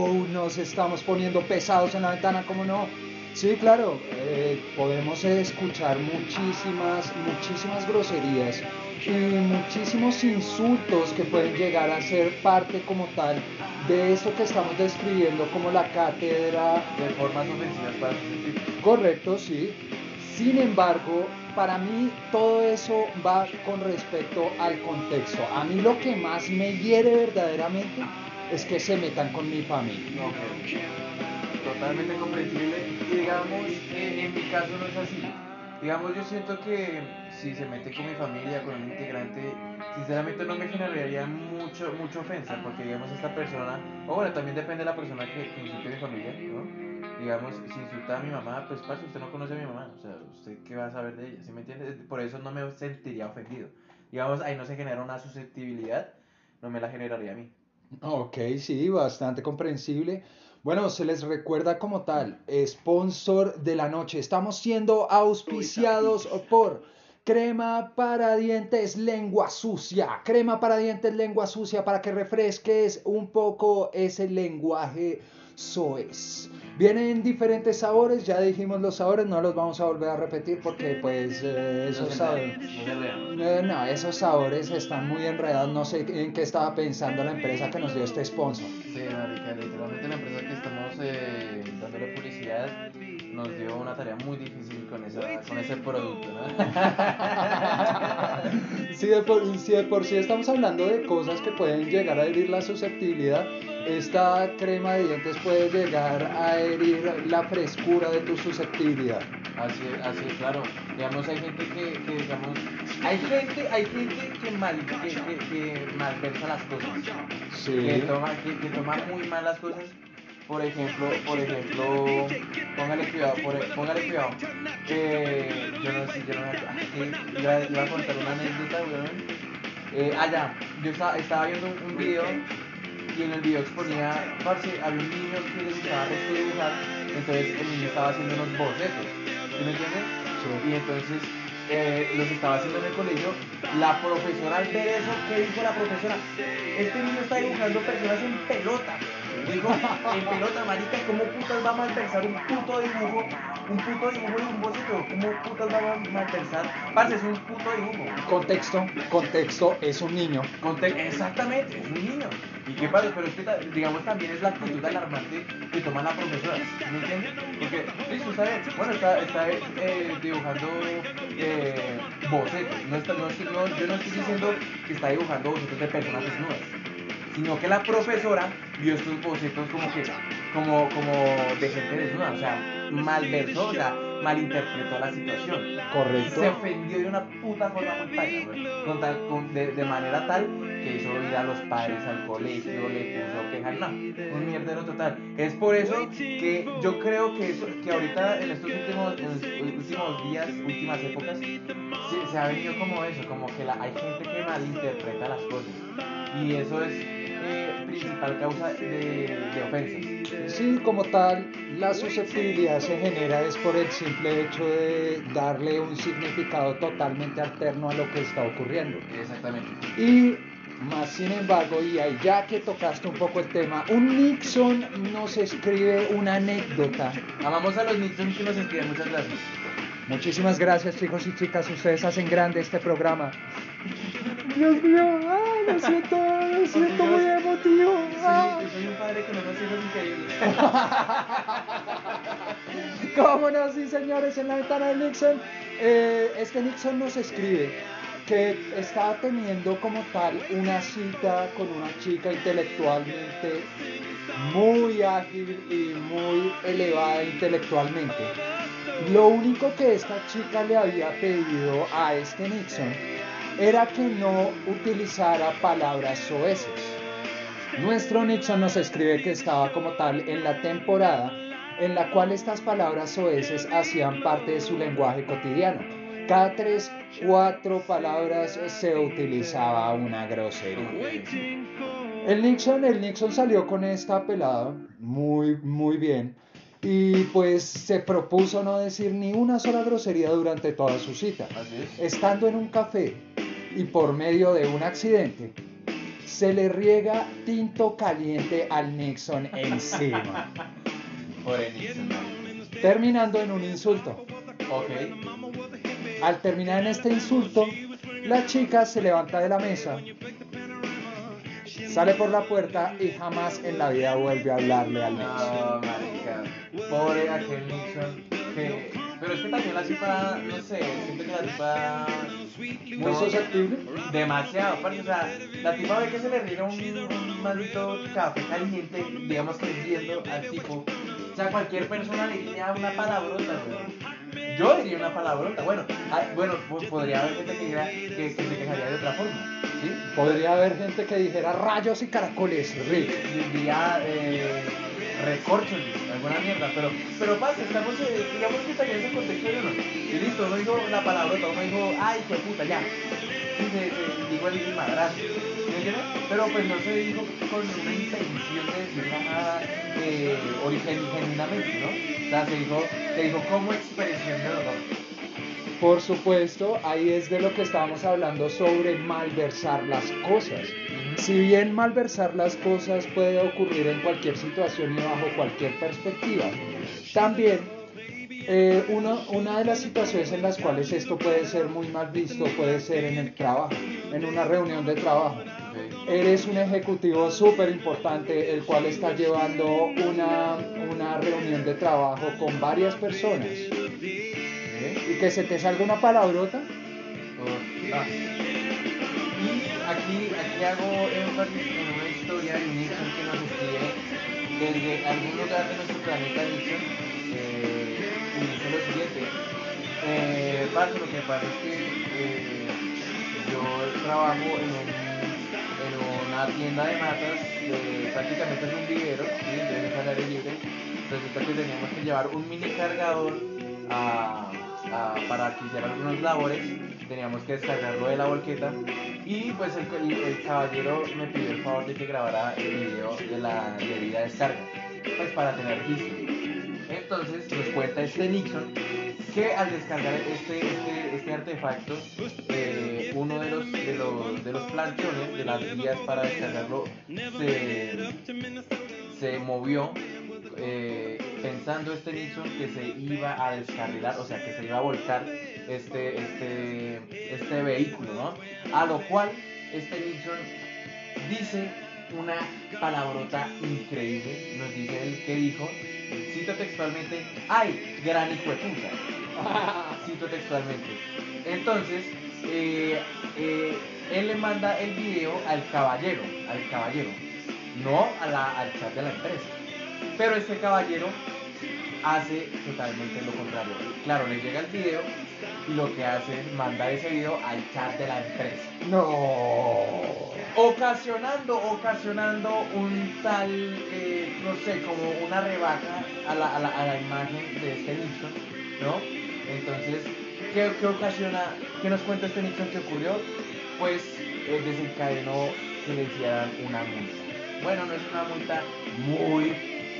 oh, Nos estamos poniendo pesados en la ventana, ¿cómo no? Sí, claro, eh, podemos escuchar muchísimas, muchísimas groserías y muchísimos insultos que pueden llegar a ser parte como tal de esto que estamos describiendo como la cátedra De formas ofensivas para. Correcto, sí. Sin embargo, para mí todo eso va con respecto al contexto. A mí lo que más me hiere verdaderamente es que se metan con mi familia. Totalmente comprensible. Digamos, eh, en mi caso no es así. Digamos, yo siento que si se mete con mi familia, con un integrante, sinceramente no me generaría mucho, mucha ofensa, porque digamos esta persona, o bueno, también depende de la persona que, que insulte a mi familia, ¿no? Digamos, si insulta a mi mamá, pues parce, usted no conoce a mi mamá, o sea, ¿usted qué va a saber de ella? ¿Sí me entiende? Por eso no me sentiría ofendido. Digamos, ahí no se genera una susceptibilidad, no me la generaría a mí. Ok, sí, bastante comprensible. Bueno, se les recuerda como tal, sponsor de la noche. Estamos siendo auspiciados por Crema para dientes lengua sucia. Crema para dientes lengua sucia para que refresques un poco ese lenguaje soez. Vienen diferentes sabores, ya dijimos los sabores, no los vamos a volver a repetir porque pues eh, esos No sabores... no. Eh, No, esos sabores están muy enredados. No sé en qué estaba pensando la empresa que nos dio este sponsor. Sí, marica, literalmente la empresa eh, dándole publicidad nos dio una tarea muy difícil con, esa, con ese producto, ¿no? Si de, por, si de por sí estamos hablando de cosas que pueden llegar a herir la susceptibilidad, esta crema de dientes puede llegar a herir la frescura de tu susceptibilidad. Así es, así es, claro. Digamos, hay gente que, que digamos, hay gente, hay gente que, mal, que, que, que malversa las cosas. Sí. que toma, que, que toma muy mal las cosas. Por ejemplo, por ejemplo, póngale cuidado, por, póngale cuidado. Eh, yo no sé, yo no sé, ah, sí, yo iba, iba a contar una anécdota, weón. Eh, ah, ya, yo estaba, estaba viendo un, un video y en el video exponía, parce, había un niño que le gustaba dibujar, entonces el niño estaba haciendo unos bocetos, ¿sí me entiendes? Y entonces eh, los estaba haciendo en el colegio. La profesora al ver eso, ¿qué dijo la profesora? Este niño está dibujando personas en pelota. Digo, en pelota, marica, ¿cómo putas va a malversar un puto dibujo? Un puto dibujo y un boceto. ¿Cómo putas va a malversar? Parce, es un puto dibujo. Contexto, contexto, es un niño. Conte exactamente, es un niño. ¿Y qué pasa? Pero es que, digamos, también es la actitud alarmante que toma la profesora. ¿Me entiendes? Porque, listo, está bien. Bueno, está, está eh, dibujando eh, bocetos. No está, no, no- yo no estoy diciendo que está dibujando bocetos de personas desnudas. Sino que la profesora vio estos bocetos como que, como, como de gente desnuda. O sea, malversó, o sea, malinterpretó la situación Correcto. se ofendió de una puta forma muy güey. Con tal- con- de, de manera tal que hizo ir a los padres al colegio, le puso quejas, no, un mierdero total. Es por eso que yo creo que eso, que ahorita en estos últimos, en los últimos días, últimas épocas, se, se ha venido como eso, como que la- hay gente que malinterpreta las cosas. Y eso es eh, principal causa de, de ofensas. Sí, como tal, la susceptibilidad se genera es por el simple hecho de darle un significado totalmente alterno a lo que está ocurriendo. Exactamente. Y más sin embargo, y ahí ya que tocaste un poco el tema, un Nixon nos escribe una anécdota. Amamos a los Nixon que nos escriben, muchas gracias. Muchísimas gracias chicos y chicas, ustedes hacen grande este programa. Dios mío, ay, lo siento, lo siento muy emotivo. Sí, yo soy un padre con unos hijos increíbles. ¿Cómo no? Sí, señores, en la ventana de Nixon. Eh, este Nixon nos escribe que estaba teniendo como tal una cita con una chica intelectualmente muy ágil y muy elevada intelectualmente. Lo único que esta chica le había pedido a este Nixon era que no utilizara palabras soeces. Nuestro Nixon nos escribe que estaba como tal en la temporada en la cual estas palabras soeces hacían parte de su lenguaje cotidiano. Cada tres, cuatro palabras se utilizaba una grosería. El Nixon, el Nixon salió con esta pelada muy, muy bien y pues se propuso no decir ni una sola grosería durante toda su cita. Es. Estando en un café y por medio de un accidente, se le riega tinto caliente al Nixon encima, Nixon. terminando en un insulto. Al terminar en este insulto, la chica se levanta de la mesa, sale por la puerta y jamás en la vida vuelve a hablarle al Nixon. No, marica. Pobre aquel Nixon. Que... Pero es que también la tipa, no sé, siento que la tipa... Muy susceptible. Demasiado, parce, o sea, la tipa ve que se le riega un, un maldito café caliente, digamos que hirviendo al tipo. O sea, cualquier persona diría una palabrota, güey. Yo diría una palabrota. Bueno, ah, bueno, po- podría haber gente que, diga- que, que se quejaría de otra forma, ¿sí? Podría haber gente que dijera rayos y caracoles, Rick. diría eh, recorcholis, alguna mierda, pero, pero pasa, estamos, eh, digamos que también ese contexto de uno. Y listo, uno dijo la palabrota, uno dijo, ay, qué puta, ya. Y se, se dijo el madrazo. Pero pues no se dijo con una intención de decir nada eh, genuinamente, ¿no? O sea, se dijo, se dijo como expresión de dolor. Por supuesto, ahí es de lo que estábamos hablando sobre malversar las cosas. Si bien malversar las cosas puede ocurrir en cualquier situación y bajo cualquier perspectiva, también eh, uno- una de las situaciones en las cuales esto puede ser muy mal visto puede ser en el trabajo, en una reunión de trabajo. Eres un ejecutivo súper importante, el cual está llevando una, una reunión de trabajo con varias personas. Y que se te salga una palabrota, Oh, ah. Y aquí, aquí hago énfasis en una historia de Nixon que nos escribe desde algún lugar de nuestro planeta Nixon eh, y dice lo siguiente. Eh, parce, lo que pasa es que eh, yo trabajo en, en una tienda de matas, eh, prácticamente es un vivero, ¿sí? entonces es al aire libre. Resulta que teníamos que llevar un mini cargador para que hiciera algunos labores, teníamos que descargarlo de la volqueta y pues el, el- caballero me pidió el favor de que grabara el video de la debida descarga, pues para tener registro. Entonces nos cuenta este Nixon que al descargar este, este, este artefacto, eh, uno de los, de, los, de los planchones, de las vías para descargarlo, se, se movió eh, pensando este Nixon que se iba a descarrilar, o sea, que se iba a volcar este, este, este vehículo, ¿no? A lo cual este Nixon dice una palabrota increíble, nos dice él que dijo, cito textualmente, ¡ay, gran hijo de puta! cito textualmente. Entonces, eh, eh, él le manda el video al caballero, al caballero, no a la, al chat de la empresa. Pero este caballero hace totalmente lo contrario. Claro, le llega el video y lo que hace es mandar ese video al chat de la empresa. No. Ocasionando, ocasionando un tal, eh, no sé, como una rebaja a la, a la, a la imagen de este Nixon, ¿no? Entonces, ¿qué, ¿qué, ocasiona? ¿Qué nos cuenta este Nixon que ocurrió? Pues eh, desencadenó que le hicieran una multa. Bueno, no es una multa muy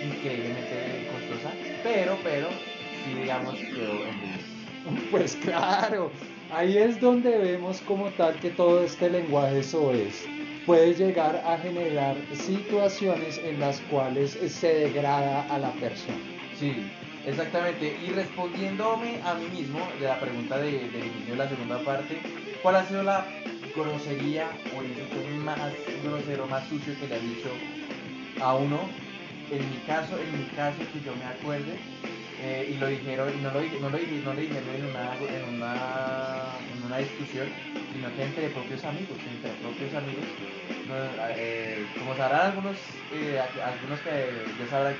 increíblemente costosa, pero, pero, sí digamos quedó en. Pues claro, ahí es donde vemos como tal que todo este lenguaje soez puede llegar a generar situaciones en las cuales se degrada a la persona. Sí, exactamente. Y respondiéndome a mí mismo de la pregunta de, del inicio de la segunda parte, ¿cuál ha sido la grosería o el insulto más grosero, más sucio que le ha dicho a uno? En mi caso, en mi caso que yo me acuerde, eh, y lo dijeron, y no lo, no lo, no lo dijeron en una, en, una, en una discusión, sino que entre propios amigos, entre propios amigos, no, eh, como sabrán algunos, eh, algunos que ya sabrán,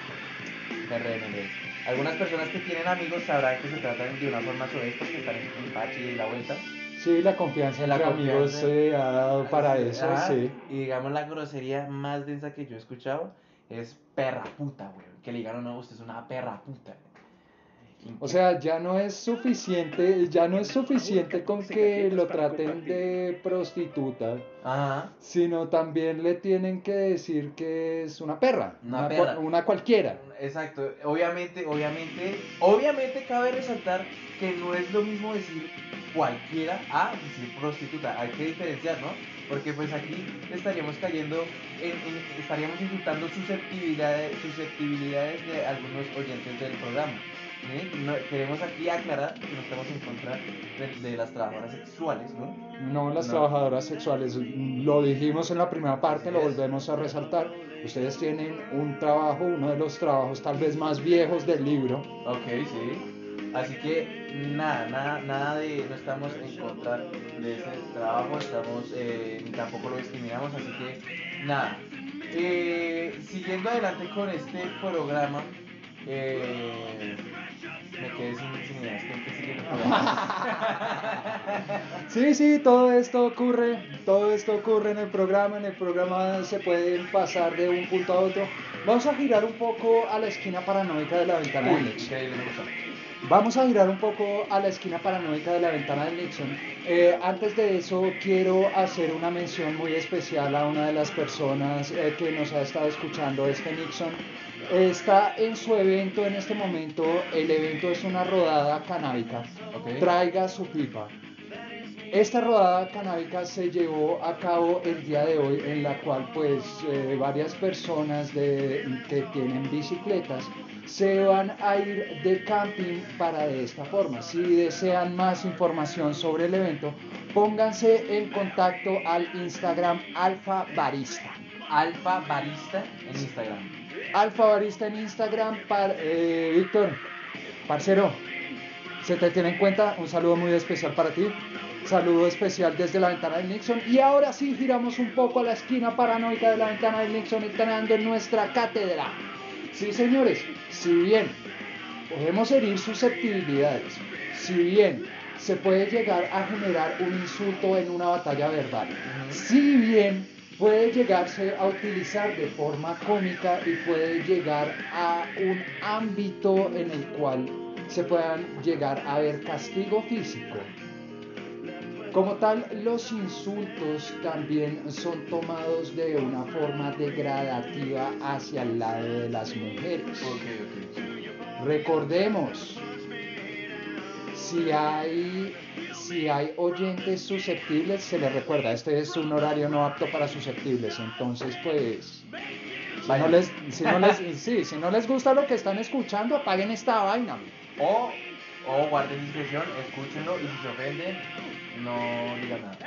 me re, me re. algunas personas que tienen amigos sabrán que se tratan de una forma suave porque están en el pachi y la vuelta. Sí, la confianza en La amigos se ha dado para Ajá, eso, sí. Y digamos la grosería más densa que yo he escuchado es perra puta, güey. Que le digan, no, usted es una perra puta. O sea, ya no es suficiente, ya no es suficiente con que lo traten de prostituta, Ajá. sino también le tienen que decir que es una perra, Una perra. una cualquiera. Exacto, obviamente, obviamente, obviamente cabe resaltar que no es lo mismo decir cualquiera a decir prostituta, hay que diferenciar, ¿no? Porque pues aquí estaríamos cayendo, en, en- estaríamos insultando susceptibilidades, susceptibilidades de algunos oyentes del programa. No- queremos aquí aclarar que no estamos en contra de, de las trabajadoras sexuales, ¿no? No las No. trabajadoras sexuales, lo dijimos en la primera parte, lo volvemos a resaltar. Ustedes tienen un trabajo, uno de los trabajos tal vez más viejos del libro. Ok, sí. Así que nada, nada, nada de, no estamos en contra de ese trabajo, estamos, eh, ni tampoco lo discriminamos, así que nada. Eh, siguiendo adelante con este programa, eh, me quedé sin. Sí, sí, todo esto ocurre, todo esto ocurre en el programa, en el programa se pueden pasar de un punto a otro. Vamos a girar un poco a la esquina paranoica de la ventana Uy, Vamos a girar un poco a la esquina paranoica de la ventana del Nixon. Eh, antes de eso, quiero hacer una mención muy especial a una de las personas eh, que nos ha estado escuchando, este Nixon. Está en su evento en este momento. El evento es una rodada canábica. Ok. Traiga su pipa. Esta rodada canábica se llevó a cabo el día de hoy en la cual pues eh, varias personas de- que tienen bicicletas se van a ir de camping para de esta forma. Si desean más información sobre el evento, pónganse en contacto al Instagram Alfa Barista. Alfa Barista en Instagram. Alfa Barista en Instagram, par- eh, Víctor, parcero, se te tiene en cuenta, un saludo muy especial para ti, saludo especial desde la ventana del Nixon y ahora sí giramos un poco a la esquina paranoica de la ventana del Nixon entrando en nuestra cátedra. Sí señores, si bien podemos herir susceptibilidades, si bien se puede llegar a generar un insulto en una batalla verbal, si bien puede llegarse a utilizar de forma cómica y puede llegar a un ámbito en el cual se puedan llegar a ver castigo físico. Como tal, los insultos también son tomados de una forma degradativa hacia el lado de las mujeres. Recordemos, si hay, si hay oyentes susceptibles, se les recuerda, este es un horario no apto para susceptibles, entonces pues Si no, les, si, no les, sí, si no les gusta lo que están escuchando, apaguen esta vaina. O, o guarden discreción, escúchenlo y si se ofenden, no digan nada.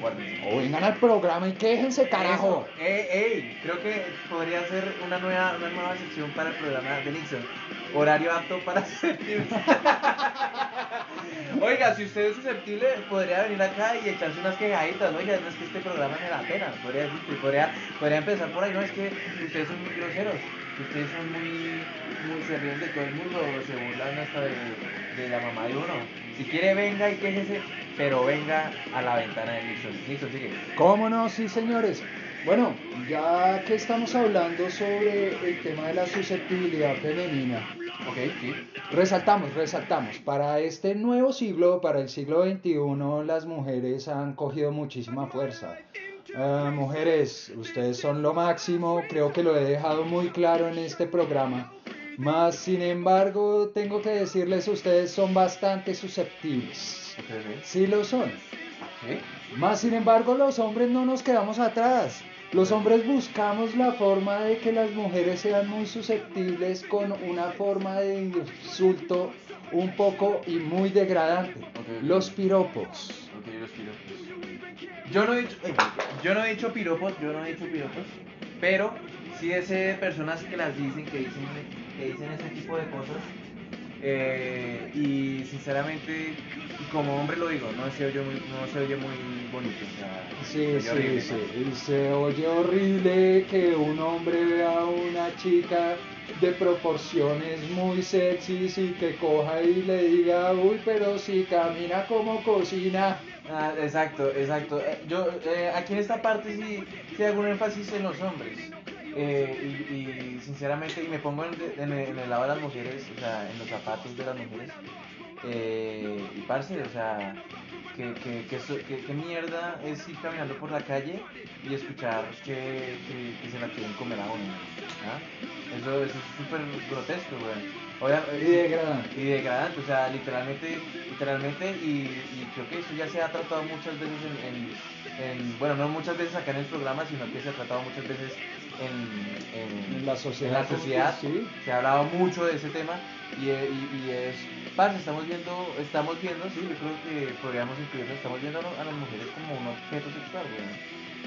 Guarden. O vengan al programa y quéjense, carajo. Eso. Ey, ey, creo que podría ser una nueva, una nueva sección para el programa de Nixon. Horario apto para susceptibles. Oiga, si usted es susceptible, podría venir acá y echarse unas quejaditas. Oiga, no es que este programa me da pena. Podría, podría, podría empezar por ahí. No, es que ustedes son muy groseros. Ustedes son muy, muy se ríen de todo el mundo. Se burlan hasta de, de la mamá de uno. Si quiere, venga y quéjese, pero venga a la ventana de Nixon. Nixon, sigue. ¿Cómo no? Sí, señores. Bueno, ya que estamos hablando sobre el tema de la susceptibilidad femenina, Ok, sí. resaltamos, resaltamos, para este nuevo siglo, para el siglo XXI, las mujeres han cogido muchísima fuerza. Ah, mujeres, ustedes son lo máximo, creo que lo he dejado muy claro en este programa. Más sin embargo, tengo que decirles, ustedes son bastante susceptibles. Sí lo son. Más sin embargo, los hombres no nos quedamos atrás. Los hombres buscamos la forma de que las mujeres sean muy susceptibles con una forma de insulto un poco y muy degradante. Piropos. Los piropos. Yo no he dicho, eh, yo no he dicho piropos, yo no he dicho piropos, pero sí sé de personas que las dicen, que dicen, que dicen ese tipo de cosas. eh, y sinceramente, como hombre lo digo, no se oye muy, no se oye muy bonito. O sea, Sí, se oye sí, horrible, sí. ¿no? Y se oye horrible que un hombre vea a una chica de proporciones muy sexys y que coja y le diga, uy, pero si camina como cocina. Ah, exacto, exacto. Eh, Yo eh, aquí en esta parte sí, sí hago un énfasis en los hombres. Eh, y, y sinceramente, y me pongo en, en el, lado de las mujeres, o sea, en los zapatos de las mujeres. Eh, y parce, o sea, que, que, que, que- mierda es ir caminando por la calle y escuchar que se la quieren comer a uno. ¿ah? Eso, eso es súper grotesco, güey. Y degradante. y degradante, o sea, literalmente, literalmente, y, y creo que eso ya se ha tratado muchas veces en, en- en- bueno, no muchas veces acá en el programa, sino que se ha tratado muchas veces en, la sociedad. la sociedad, Sí. se ha hablado mucho de ese tema, y, y- y es, parce, estamos viendo, estamos viendo, sí, yo creo que podríamos incluirlo, estamos viendo a, las mujeres como un objeto sexual, güey.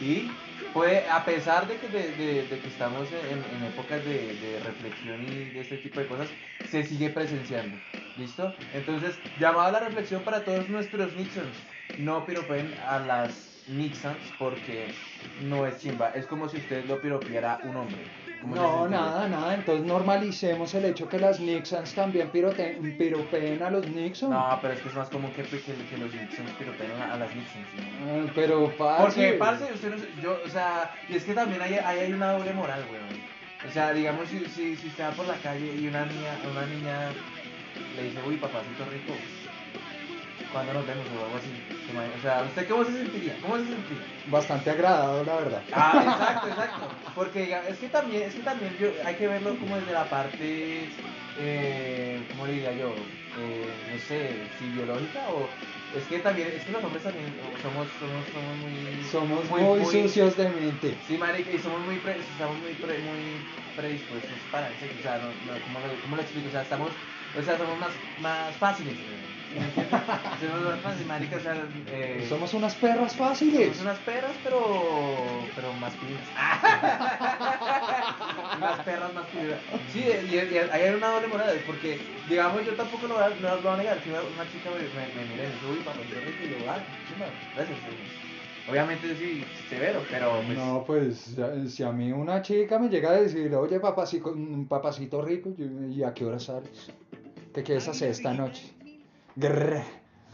Y puede, a pesar de que, de, que estamos en, épocas de, de reflexión y de este tipo de cosas, se sigue presenciando. ¿Listo? Entonces, llamado a la reflexión para todos nuestros Nixons. No piropen a las Nixons porque no es chimba. Es como si usted lo piropeara un hombre. ¿Cómo se No, nada, nada. Entonces normalicemos el hecho que las Nixons también pirote- piropeen a los Nixon. No, pero es que es más común que, que, que los Nixons piropeen a, a las Nixons. ¿no? Ah, Pero, parce, Porque, parce, usted no, yo, o sea, y es que también hay, ahí hay una doble moral, weón. O sea, digamos, si, si, si usted va por la calle y una niña, una niña le dice, uy, papacito rico, ¿cuándo nos vemos o algo así? O sea, ¿usted cómo se sentiría? ¿Cómo se sentiría? Bastante agradado, la verdad. Ah, exacto, exacto. Porque es que también, es que también yo, hay que verlo como desde la parte, eh, ¿cómo le diría yo? Eh, no sé, si biológica o es que también, es que los hombres también somos, somos, somos muy, Somos muy, sucios de mente. Sí, marica, y somos muy, pre- estamos muy, pre- muy predispuestos para el sexo, o sea, no, no, ¿cómo, lo, cómo lo explico? O sea, estamos, o sea, somos más, más fáciles, güey. Somos más fáciles, marica, o sea, eh, Somos unas perras fáciles. somos unas perras, pero, pero masculinas. unas perras masculinas. Sí, y, y ahí hay una doble moral, porque, digamos, yo tampoco lo voy a, no lo voy a negar. Si una una chica me, me, me mira y me dice, uy, papá, yo rico, y yo, ah, gracias. Obviamente sí, severo, pero pues... No, pues si a mí una chica me llega a decir, oye papacito, papacito rico, yo, ¿y a qué hora sales? ¿Qué quieres hacer esta noche?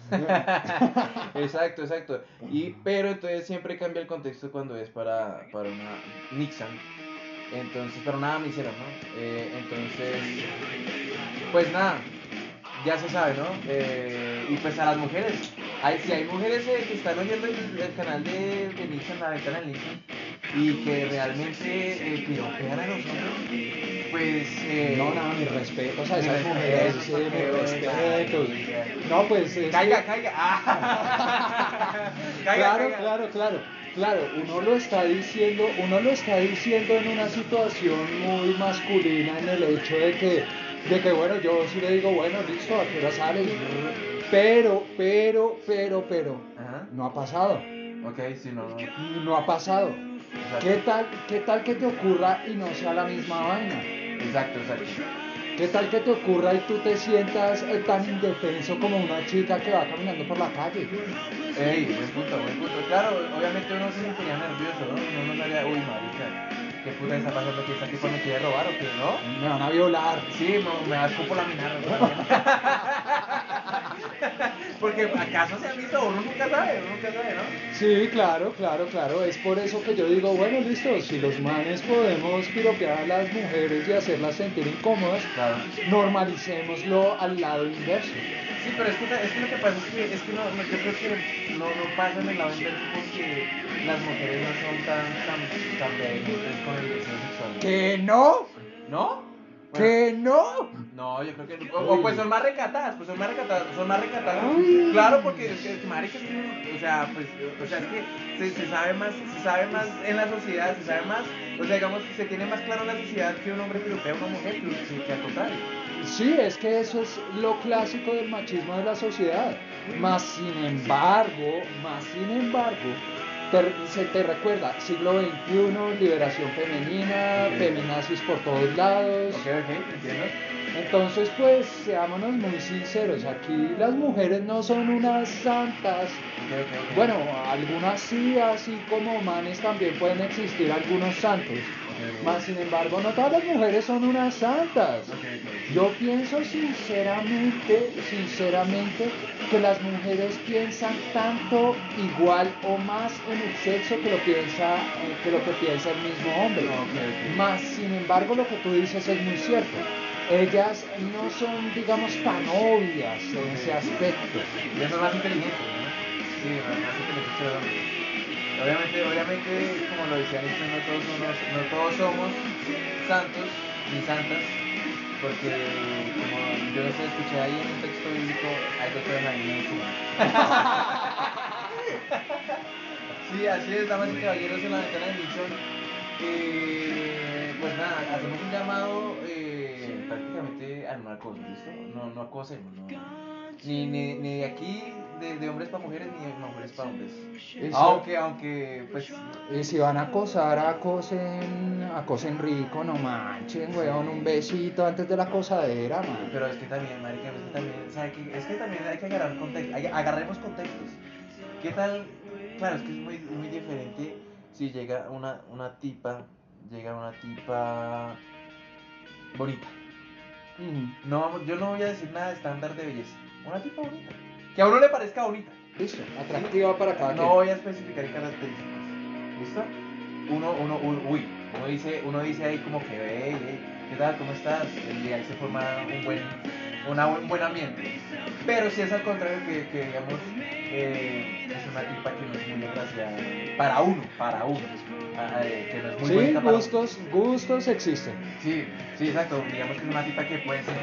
Exacto, exacto. Y, pero entonces siempre cambia el contexto cuando es para, para una Nixon. Entonces, para una misera, ¿no? Eh, entonces, pues nada, ya se sabe, ¿no? Eh, y pues a las mujeres. Hay, si hay mujeres eh, que están oyendo el, el canal de, de Nixon, la ventana de Nixon, y que realmente eh, piropean a los hombres, pues... eh, No, nada, mis respetos a mis esas mujeres, sí, respetos. marica. No, pues es Caiga, que- caiga. Ah. Caiga, claro, caiga. claro, claro. claro, uno lo está diciendo, uno lo está diciendo en una situación muy masculina en el hecho de que, de que bueno, yo sí le digo, bueno, listo, a qué hora sales, pero, pero, pero, pero, Ajá. no ha pasado, Ok, no, no. no ha pasado. Exacto. ¿Qué tal, qué tal que te ocurra y no sea la misma vaina? Exacto, exacto. ¿Qué tal que te ocurra y tú te sientas eh, tan indefenso como una chica que va caminando por la calle? Ey, buen punto, buen punto. Claro, obviamente uno se sentiría nervioso, ¿no? Uno no sabría, uy, marica, ¿qué puta está pasando aquí? ¿Esta tipa me quiere robar o qué, no? Me van a violar. Sí, me das por laminar. Porque acaso se han visto, uno nunca sabe, uno nunca sabe, ¿no? Sí, claro, claro, claro. Es por eso que yo digo, bueno, listo, si los manes podemos piropear a las mujeres y hacerlas sentir incómodas, Claro. normalicémoslo al lado inverso. Sí, pero es que, es que lo que pasa es que, es que no, no- yo creo que no, no pasa en el lado inverso porque las mujeres no son tan, tan, tan con el deseo sexual. ¿Que no? ¿No? Bueno, ¿Que no? No, yo creo que no. O, o pues son más recatadas, pues son más recatadas, son más recatadas. Ay. Claro, porque es que, marica, es que, o sea, pues, o sea, es que se, se sabe más, se sabe más en la sociedad, se sabe más, o sea, digamos, se tiene más claro en la sociedad que un hombre piropea a una mujer que, que al contrario. Sí, es que eso es lo clásico del machismo de la sociedad. Más sin embargo, más sin embargo, te- se te recuerda, siglo XXI, liberación femenina, feminazis por todos lados. Ok, ok, entiendo. Entonces, pues, seámonos muy sinceros, aquí las mujeres no son unas santas. Bueno, algunas sí, así como manes también pueden existir algunos santos. Más sin embargo, no todas las mujeres son unas santas. Yo pienso sinceramente, sinceramente, que las mujeres piensan tanto igual o más en el sexo que lo piensa, eh, que lo que piensa el mismo hombre. Más sin embargo, lo que tú dices es muy cierto. Ellas no son, digamos, tan obvias en ese aspecto. Y eso es más inteligente, ¿no? Sí, más, más Obviamente, obviamente, como lo decía Nietzsche, no todos somos, no todos somos santos ni santas, porque como yo sé, escuché ahí en un texto bíblico, hay dos cosas ahí Sí, así es, damas y caballeros en la ventana de Nixon. Eh, pues nada, hacemos un llamado eh, prácticamente a no acoso, ¿listo? No, no acosemos, no. Ni, ni, ni de aquí, de, de hombres para mujeres, ni de mujeres para hombres. Eso- Aunque, aunque, pues, Y si van a acosar, acosen, acosen rico, no manchen, weón, un besito antes de la acosadera, man. pero es que también, marica, es que también, ¿sabe qué? Es que también hay que agarrar contexto, hay- agarremos contextos. ¿Qué tal? Claro, es que es muy, muy diferente si llega una, una tipa, llega una tipa bonita. Mm, No, vamos- yo no voy a decir nada de estándar de belleza. Una tipa bonita. Que a uno le parezca bonita. Listo, atractiva para cada No voy a especificar características. ¿Listo? Uno, uno, uno, uy, uno dice, uno dice ahí como que, hey, hey, ¿qué tal? ¿Cómo estás? Y ahí se forma un buen, una, un buen ambiente. Pero si es al contrario que, que digamos, eh, es una tipa que no es muy agraciada para uno, para uno, ah, eh, que no es muy Sí, bonita para uno. gustos, gustos existen. Sí, sí, exacto. Digamos que es una tipa que puede ser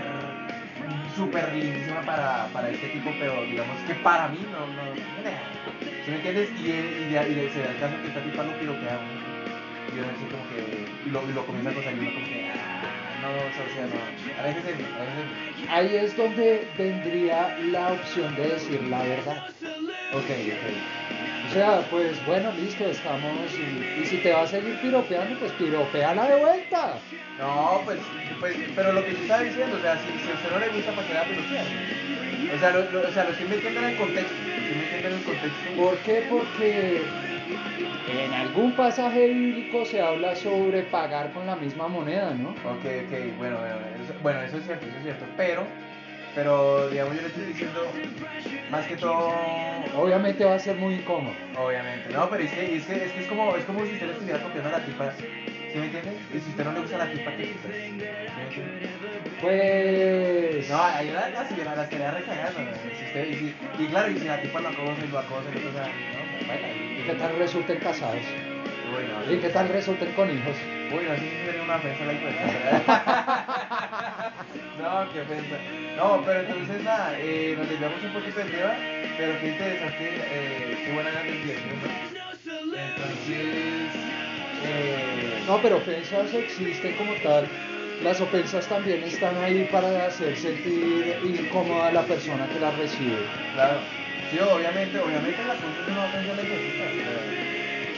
súper lindísima para, para este tipo, pero digamos que para mí no, no, ¿sí me entiendes? Y, y, ya- y de- se da el caso que esta tipa lo piropea a uno. Y uno dice como que, y lo, y lo comienza a y uno como que, ah, no, o sea, no, a veces a veces Ahí es donde vendría la opción de decir la verdad. Ok, ok. O sea, pues bueno, listo, estamos. Y, y si te va a seguir piropeando, pues piropeala de vuelta. No, pues, pues, pero lo que yo estaba diciendo, o sea, si, si a usted no le gusta, ¿para qué la piropea? O sea, lo, lo- o sea, lo estoy metiendo en el contexto, lo estoy metiendo en el contexto. ¿Por qué? Porque en algún pasaje bíblico se habla sobre pagar con la misma moneda, ¿no? Ok, ok, bueno, bueno, eso, bueno, eso es cierto, eso es cierto, pero, pero, digamos, yo le estoy diciendo, más que todo, Obviamente va a ser muy incómodo. obviamente, no, pero es que es, que, es, que es como, es como si usted le estuviera copiando a la tipa, ¿sí me entiende? Y si usted no le gusta la tipa, ¿qué quita? ¿Sí me entiende? Pues. No, ahí la, la, la, la estaría recagando, ¿no? si usted, y, si, y claro, y si la tipa lo acosa y lo acosa, y cosa, no, baila, ¿Y qué tal resulten casados? Bueno, ¿Y qué tal resulten con hijos? Uy, no sé si sería una ofensa la hipoteca. no, qué ofensa. No, pero entonces nada, eh, nos desviamos un poquito del tema, pero qué interesante, eh, qué buena la desviación, ¿no? Entonces, eh, No, pero ofensas existen como tal. Las ofensas también están ahí para hacer sentir incómoda a la persona que las recibe. claro, sí, obviamente, obviamente la cosa es una ofensa legítima.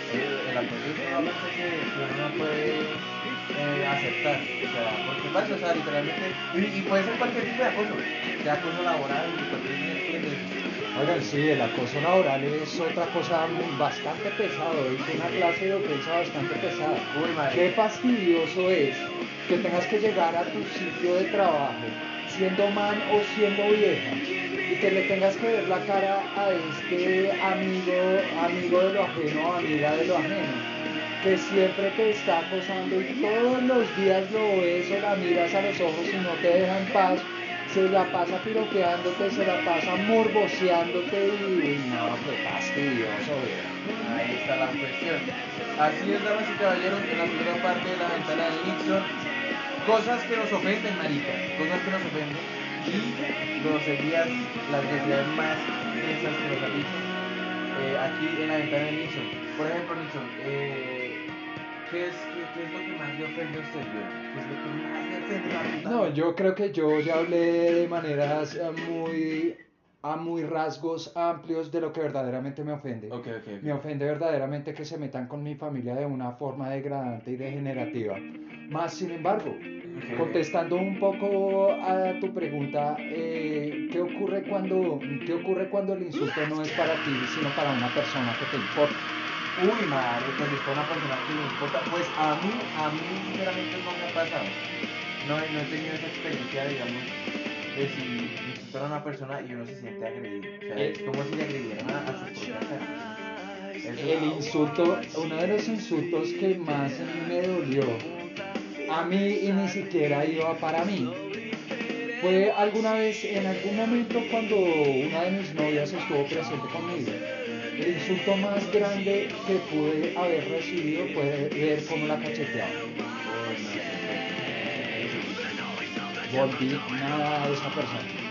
El acoso es una ofensa que, uno no puede eh, aceptar. O sea, porque pasa, o sea, literalmente, y, y puede ser cualquier tipo de acoso, sea acoso laboral, cualquier tipo de Oigan, sí, el acoso laboral es otra cosa bastante pesado, es una clase de ofensa bastante pesada. Uy, madre. Qué fastidioso es que tengas que llegar a tu sitio de trabajo siendo man o siendo vieja y que le tengas que ver la cara a este amigo, amigo de lo ajeno amiga de lo ajeno, que siempre te está acosando y todos los días lo ves o la miras a los ojos y no te deja en paz, se la pasa piropeándote, se la pasa morboseándote y no, qué fastidioso, vieja. Ahí está la cuestión. Así es, damas y caballeros, en la primera parte de la ventana de Nixon. Cosas que nos ofenden, marica. Cosas que nos ofenden. Y groserías, las groserías más densas que nos han dicho. eh, aquí en la ventana de Nixon. Por ejemplo, Nixon, eh, ¿qué, es, qué, qué es lo que más le ofende a usted, yo? ¿Qué es lo que más le ofende a? No, yo creo que yo ya hablé de maneras eh, muy a muy rasgos amplios de lo que verdaderamente me ofende. Ok, ok, ok. Me ofende verdaderamente que se metan con mi familia de una forma degradante y degenerativa. Más sin embargo. Contestando un poco a tu pregunta, eh, ¿qué, ocurre cuando, ¿qué ocurre cuando el insulto no es para ti, sino para una persona que te importa? Uy, madre, pues es para una persona que le importa. Pues a mí, a mí sinceramente no me ha pasado. No, he- no he tenido esa experiencia, digamos, de si insultar a una persona y uno se siente agredido. O sea, es como si le agredieran a, a su propia El insulto, uno de los insultos que más me dolió a mí y ni siquiera iba para mí. Fue alguna vez, en algún momento cuando una de mis novias estuvo presente conmigo, el insulto más grande que pude haber recibido fue ver cómo la cacheteaba. Volví nada a esa persona.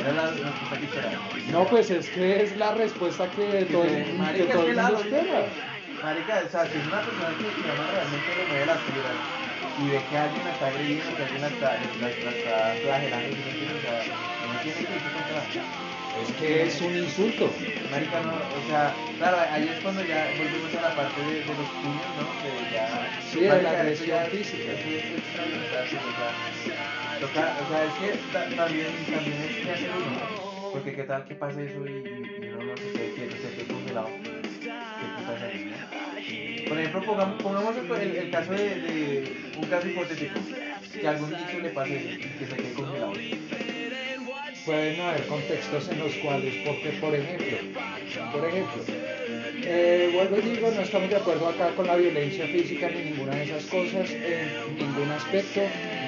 Era la respuesta que esperaba. No, pues es que es la respuesta que todo, el mundo espera. Marica, o sea, si es una persona que se llama realmente le mueve las fibras y ve que alguien la está agrediendo, que alguien la está, la, la está flagelando, ¿sí me entiendes? o sea, uno tiene que irse contra. Es que es un insulto. Marica, no, o sea, claro, ahí es cuando ya volvemos a la parte de, de los puños, ¿no? Que ya. Sí, de la agresión es- física. eso es extraordinario, o sea, toca, o sea, es que ta- también, también es que hacer uno, ¿no? Porque qué tal que pase eso y, y uno no se quede quieto, se quede congelado. Por ejemplo, pongamos, el, caso de, de un caso hipotético, que algún niño le pase que se quede congelado. Pueden haber contextos en los cuales, porque por ejemplo, por ejemplo, eh, vuelvo y digo, no estamos de acuerdo acá con la violencia física ni ninguna de esas cosas, en ningún aspecto,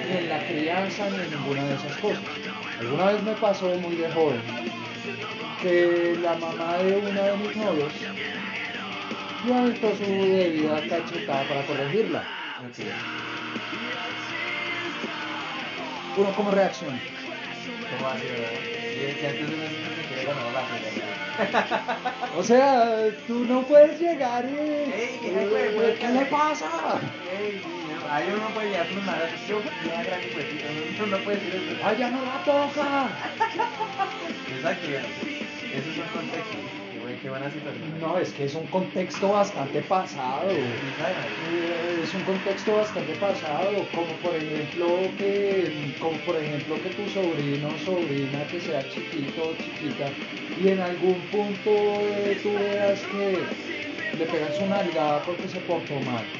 ni en la crianza, ni en ninguna de esas cosas. Alguna vez me pasó muy de joven que la mamá de uno de mis novios aventó su debida cachetada para corregirla. Uno como reacción. ¿Cómo así, verdad? Y si antes de uno siempre se quiere ganar la pelea. O sea, tú no puedes llegar y... Ey, ¿qué fue? Eh, ¿Qué le pasa? Ey, no, ahí uno no puede llegar con un madre. Yo, uno no puede decir eso. ¡Ay, ya no la toca! Exacto. Eso es un contexto. Qué buen- Qué buena situación. No, es que es un contexto bastante pasado. Eh, Es un contexto bastante pasado, como por ejemplo que, como por ejemplo que tu sobrino o sobrina que sea chiquito o chiquita y en algún punto eh, tú veas que le pegan su nalgada porque se portó mal.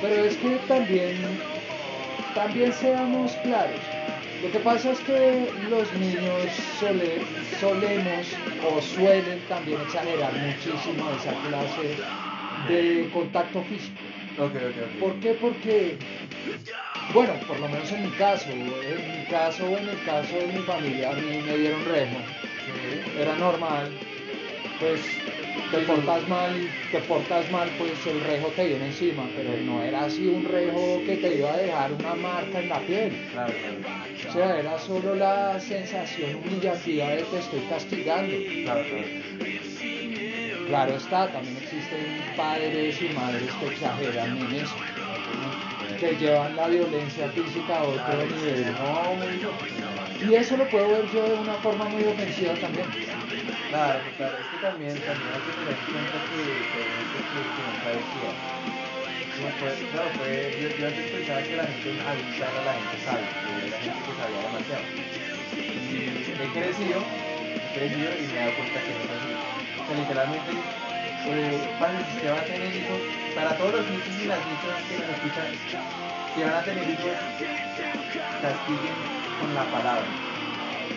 Pero es que también, también seamos claros. Lo que pasa es que los niños sole- solemos o suelen también exagerar muchísimo esa clase de contacto físico. Ok, ok, ok. ¿Por qué? Porque, bueno, por lo menos en mi caso, en mi caso o en el caso de mi familia, a mí me dieron rejo. Sí. Era normal, pues te portas mal, te portas mal, pues el rejo te viene encima, pero no era así un rejo que te iba a dejar una marca en la piel. Claro, claro. O sea, era solo la sensación humillativa de te estoy castigando. Claro, está, también existen padres y madres que exageran en eso, que llevan la violencia física a otro nivel. Y eso lo puedo ver yo de una forma muy ofensiva también. Claro, claro, es que también, también hay que tener en cuenta que, que, que, que, que no sabe claro, pues, yo, yo antes pensaba que la gente avisar a la gente sabe, que la gente que sabía demasiado. Y he crecido, he crecido y me he dado cuenta que no es así. O sea, literalmente, eh, cuando usted va a tener hijos, para todos los nichos y las nichas que nos escuchan, si van a tener hijos, castiguen con la palabra.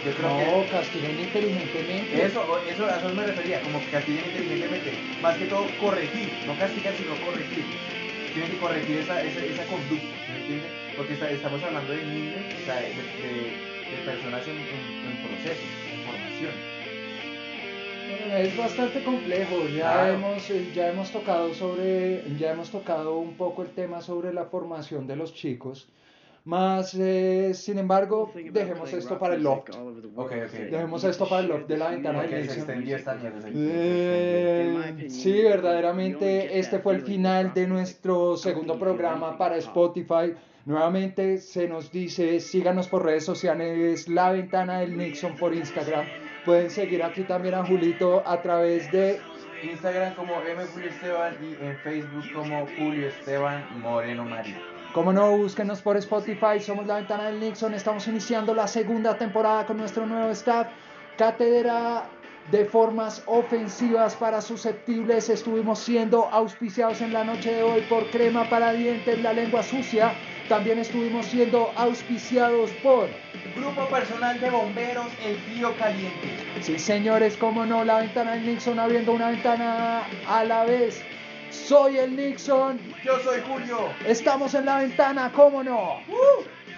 Yo creo no, que castiguen inteligentemente. Eso, eso, a eso me refería, como que castiguen inteligentemente. Más que todo corregir, no castigar, sino corregir tiene que corregir esa, esa, esa conducta, ¿me entiendes? Porque está, estamos hablando de niños, o sea, de, de, de personas en, en, en, proceso, en formación. Bueno, es bastante complejo, ya, claro. hemos, eh, ya hemos tocado sobre, ya hemos tocado un poco el tema sobre la formación de los chicos. Más, eh, sin embargo, dejemos esto para el loft. Okay, okay. Dejemos esto para el loft de la ventana de eh, Sí, verdaderamente este fue el final de nuestro segundo programa para Spotify. Nuevamente se nos dice, síganos por redes sociales, La Ventana del Nixon por Instagram. Pueden seguir aquí también a Julito a través de Instagram como M. Julio Esteban y en Facebook como Julio Esteban Moreno María. Como no, búsquenos por Spotify, somos La Ventana del Nixon, estamos iniciando la segunda temporada con nuestro nuevo staff, Cátedra de formas ofensivas para susceptibles. Estuvimos siendo auspiciados en la noche de hoy por Crema para Dientes, La Lengua Sucia. También estuvimos siendo auspiciados por Grupo Personal de Bomberos El Frío Caliente. Sí, señores, como no, La Ventana del Nixon abriendo una ventana a la vez. Soy el Nixon. Yo soy Julio. Estamos en la ventana, ¿cómo no? Uh.